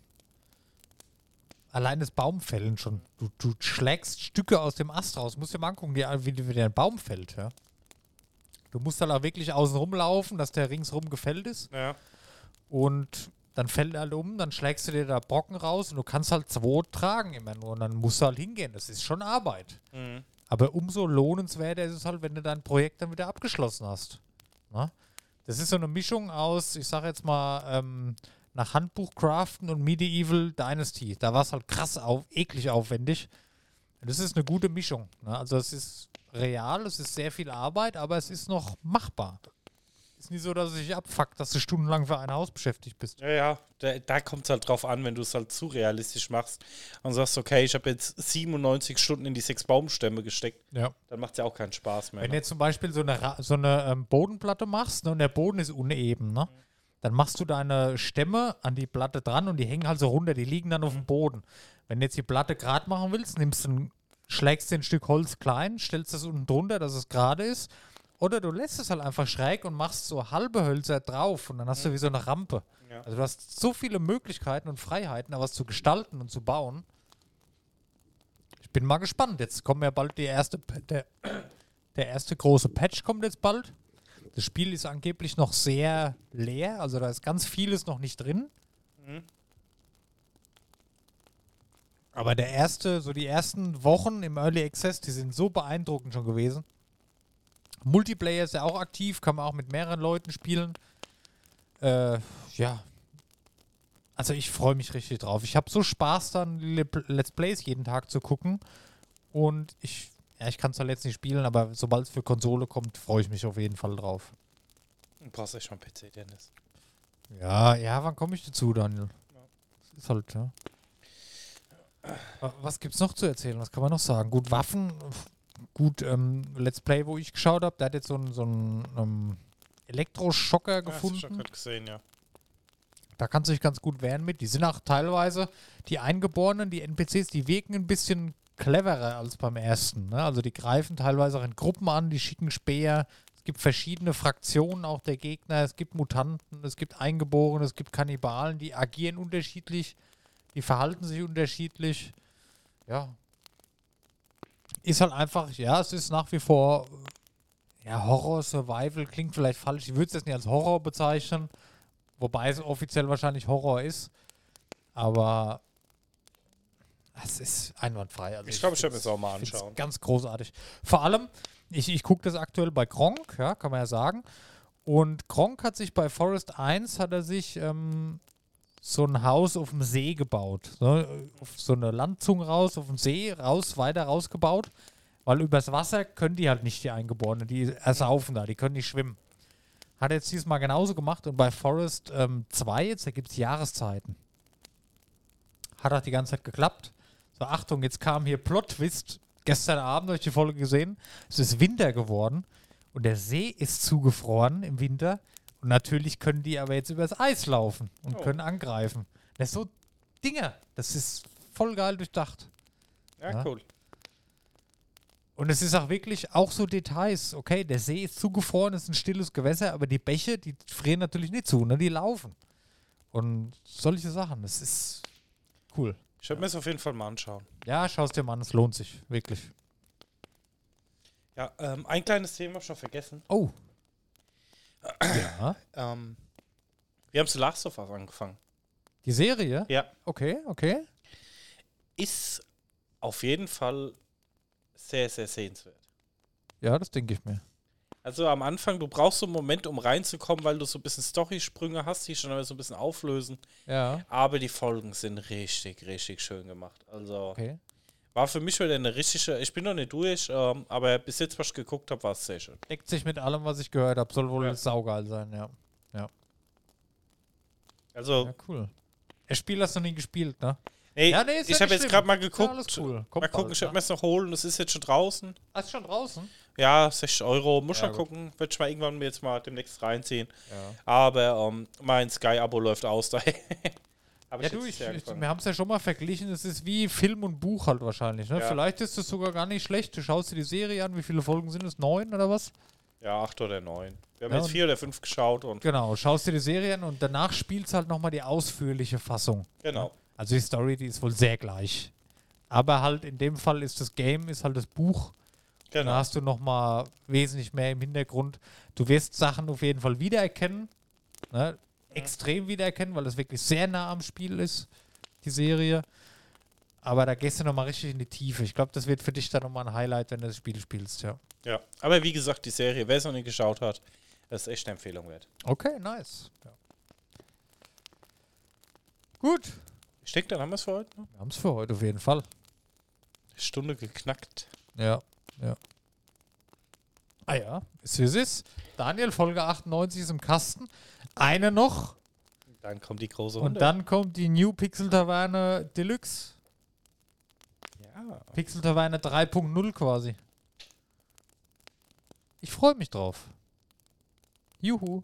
Speaker 2: Allein das Baumfällen schon. Du, du schlägst Stücke aus dem Ast raus. Musst dir mal angucken, wie, wie, wie der Baum fällt. Ja? Du musst dann auch wirklich außen rumlaufen, dass der ringsrum gefällt ist.
Speaker 3: Ja.
Speaker 2: Und dann fällt er halt um, dann schlägst du dir da Brocken raus und du kannst halt zwei tragen immer nur. Und dann musst du halt hingehen. Das ist schon Arbeit.
Speaker 3: Mhm.
Speaker 2: Aber umso lohnenswerter ist es halt, wenn du dein Projekt dann wieder abgeschlossen hast. Na? Das ist so eine Mischung aus, ich sag jetzt mal, ähm, nach Handbuch craften und Medieval Dynasty. Da war es halt krass auf, eklig aufwendig. Das ist eine gute Mischung. Ne? Also es ist real, es ist sehr viel Arbeit, aber es ist noch machbar. Ist nicht so, dass es sich abfuckt, dass du stundenlang für ein Haus beschäftigt bist.
Speaker 3: Ja, ja, da, da kommt es halt drauf an, wenn du es halt zu realistisch machst und sagst, okay, ich habe jetzt 97 Stunden in die sechs Baumstämme gesteckt,
Speaker 2: Ja.
Speaker 3: dann macht es ja auch keinen Spaß mehr.
Speaker 2: Wenn du
Speaker 3: Ne?
Speaker 2: jetzt zum Beispiel so eine, Ra- so eine ähm, Bodenplatte machst ne, und der Boden ist uneben, ne, dann machst du deine Stämme an die Platte dran und die hängen halt so runter, die liegen dann auf dem Boden. Wenn du jetzt die Platte gerade machen willst, nimmst du ein, schlägst dir ein Stück Holz klein, stellst es unten drunter, dass es gerade ist. Oder du lässt es halt einfach schräg und machst so halbe Hölzer drauf und dann hast du wie so eine Rampe.
Speaker 3: Ja.
Speaker 2: Also du hast so viele Möglichkeiten und Freiheiten, da was zu gestalten und zu bauen. Ich bin mal gespannt. Jetzt kommen ja bald die erste, der, der erste große Patch kommt jetzt bald. Das Spiel ist angeblich noch sehr leer, also da ist ganz vieles noch nicht drin. Aber der erste, so die ersten Wochen im Early Access, die sind so beeindruckend schon gewesen. Multiplayer ist ja auch aktiv, kann man auch mit mehreren Leuten spielen. Äh, ja. Also ich freue mich richtig drauf. Ich habe so Spaß dann, Let's Plays jeden Tag zu gucken. Und ich, Ja, ich kann es halt jetzt nicht spielen, aber sobald es für Konsole kommt, freue ich mich auf jeden Fall drauf.
Speaker 3: Du brauchst echt einen PC, Dennis.
Speaker 2: Ja, ja, wann komme ich dazu, Daniel? Das ist halt, ja. Wa- Was gibt's noch zu erzählen? Was kann man noch sagen? Gut, Waffen, gut, ähm, Let's Play, wo ich geschaut habe, der hat jetzt so einen so einen, ähm, Elektroschocker
Speaker 3: Ja, hast du schon
Speaker 2: gefunden.
Speaker 3: gerade gesehen, ja.
Speaker 2: Da kannst du dich ganz gut wehren mit. Die sind auch teilweise, die Eingeborenen, die NPCs, die wirken ein bisschen cleverer als beim ersten. Ne? Also die greifen teilweise auch in Gruppen an, die schicken Speer. Es gibt verschiedene Fraktionen auch der Gegner. Es gibt Mutanten, es gibt Eingeborene, es gibt Kannibalen, die agieren unterschiedlich, die verhalten sich unterschiedlich. Ja. Ist halt einfach, ja, es ist nach wie vor, ja, Horror, Survival klingt vielleicht falsch. Ich würde es jetzt nicht als Horror bezeichnen. Wobei es offiziell wahrscheinlich Horror ist. Aber es ist einwandfrei. Also
Speaker 3: Ich glaube, ich werde das auch mal anschauen.
Speaker 2: Ganz großartig. Vor allem, ich, ich gucke das aktuell bei Gronk, ja, kann man ja sagen. Und Gronk hat sich bei Forest 1 hat er sich ähm, so ein Haus auf dem See gebaut. So, auf so eine Landzunge raus, auf dem See raus, weiter rausgebaut. Weil übers Wasser können die halt nicht, die Eingeborenen. Die ersaufen da, die können nicht schwimmen. Hat er jetzt diesmal genauso gemacht und bei Forest ähm, 2, jetzt da gibt es Jahreszeiten. Hat auch die ganze Zeit geklappt. So, Achtung, jetzt kam hier Plot-Twist. Gestern Abend habe ich die Folge gesehen. Es ist Winter geworden und der See ist zugefroren im Winter. Und natürlich können die aber jetzt übers Eis laufen und
Speaker 3: Oh.
Speaker 2: können angreifen. Das ist so Dinger. Das ist voll geil durchdacht.
Speaker 3: Ja,
Speaker 2: Ja.
Speaker 3: cool.
Speaker 2: Und es ist auch wirklich auch so Details. Okay, der See ist zugefroren, es ist ein stilles Gewässer, aber die Bäche, die frieren natürlich nicht zu, ne? Die laufen. Und solche Sachen, das ist cool.
Speaker 3: Ich werde mir das auf jeden Fall mal anschauen.
Speaker 2: Ja, schau es dir mal an, es lohnt sich, wirklich.
Speaker 3: Ja, ähm, ein kleines Thema habe ich noch vergessen.
Speaker 2: Oh. Ja.
Speaker 3: Ähm, wir haben zu Last of Us angefangen.
Speaker 2: Die Serie?
Speaker 3: Ja.
Speaker 2: Okay, okay.
Speaker 3: Ist auf jeden Fall sehr, sehr sehenswert.
Speaker 2: Ja, das denke ich mir.
Speaker 3: Also am Anfang, du brauchst so einen Moment, um reinzukommen, weil du so ein bisschen Storysprünge hast, die schon so ein bisschen auflösen.
Speaker 2: Ja.
Speaker 3: Aber die Folgen sind richtig, richtig schön gemacht. Also
Speaker 2: Okay.
Speaker 3: War für mich wieder eine richtige, ich bin noch nicht durch, ähm, aber bis jetzt, was ich geguckt habe, war es sehr schön.
Speaker 2: Deckt sich mit allem, was ich gehört habe. Soll wohl
Speaker 3: Ja.
Speaker 2: saugeil sein, ja.
Speaker 3: Also,
Speaker 2: Ja, cool. Das Spiel hast du nie gespielt, ne?
Speaker 3: ey,
Speaker 2: Ja, nee, ist ja
Speaker 3: ich habe jetzt gerade mal
Speaker 2: ja
Speaker 3: geguckt.
Speaker 2: alles cool.
Speaker 3: Mal
Speaker 2: Kommt
Speaker 3: gucken,
Speaker 2: bald,
Speaker 3: ich werde
Speaker 2: ne?
Speaker 3: mir es noch holen, das ist jetzt schon draußen.
Speaker 2: Ah, ist schon draußen?
Speaker 3: Ja, 60 Euro, muss
Speaker 2: Ja,
Speaker 3: schon gucken. Werde ich mal irgendwann mir jetzt mal demnächst reinziehen.
Speaker 2: Ja.
Speaker 3: Aber ähm, mein Sky-Abo läuft aus daher. Aber
Speaker 2: Ja, du, ich, ich, wir haben es ja schon mal verglichen. Es ist wie Film und Buch halt wahrscheinlich. Ne?
Speaker 3: Ja.
Speaker 2: Vielleicht ist es sogar gar nicht schlecht. Du schaust dir die Serie an. Wie viele Folgen sind es? Neun oder was?
Speaker 3: Ja, acht oder neun. Wir haben
Speaker 2: Ja,
Speaker 3: jetzt vier oder fünf geschaut und
Speaker 2: Genau, schaust dir die Serie an und danach spielst halt nochmal die ausführliche Fassung.
Speaker 3: genau.
Speaker 2: Also die Story, die ist wohl sehr gleich. Aber halt in dem Fall ist das Game, ist halt das Buch. Da
Speaker 3: Genau.
Speaker 2: hast du nochmal wesentlich mehr im Hintergrund. Du wirst Sachen auf jeden Fall wiedererkennen. Ne? Extrem wiedererkennen, weil das wirklich sehr nah am Spiel ist, die Serie. Aber da gehst du nochmal richtig in die Tiefe. Ich glaube, das wird für dich dann nochmal ein Highlight, wenn du das Spiel spielst, ja.
Speaker 3: Ja. Aber wie gesagt, die Serie, wer es noch nicht geschaut hat, das ist echt eine Empfehlung wert.
Speaker 2: Okay, nice. Ja. Gut.
Speaker 3: Ich denke, dann haben wir es für heute. Ne?
Speaker 2: Wir haben es für heute auf jeden Fall.
Speaker 3: Stunde geknackt.
Speaker 2: Ja, ja. Ah ja, ist wie es ist. Daniel, Folge 98 ist im Kasten. Eine noch
Speaker 3: Dann kommt die große
Speaker 2: und
Speaker 3: Runde.
Speaker 2: dann kommt die New Pixel Taverne Deluxe.
Speaker 3: ja.
Speaker 2: Pixel Taverne 3.0 quasi. Ich freue mich drauf. Juhu.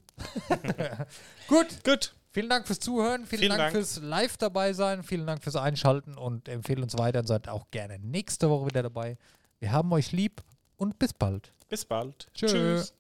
Speaker 2: Gut,
Speaker 3: Gut.
Speaker 2: vielen Dank fürs Zuhören, vielen,
Speaker 3: Vielen
Speaker 2: Dank,
Speaker 3: Dank.
Speaker 2: fürs Live dabei sein, vielen Dank fürs Einschalten und empfehlen uns weiter und seid auch gerne nächste Woche wieder dabei. Wir haben euch lieb und bis bald.
Speaker 3: Bis bald.
Speaker 2: Tschö.
Speaker 3: Tschüss.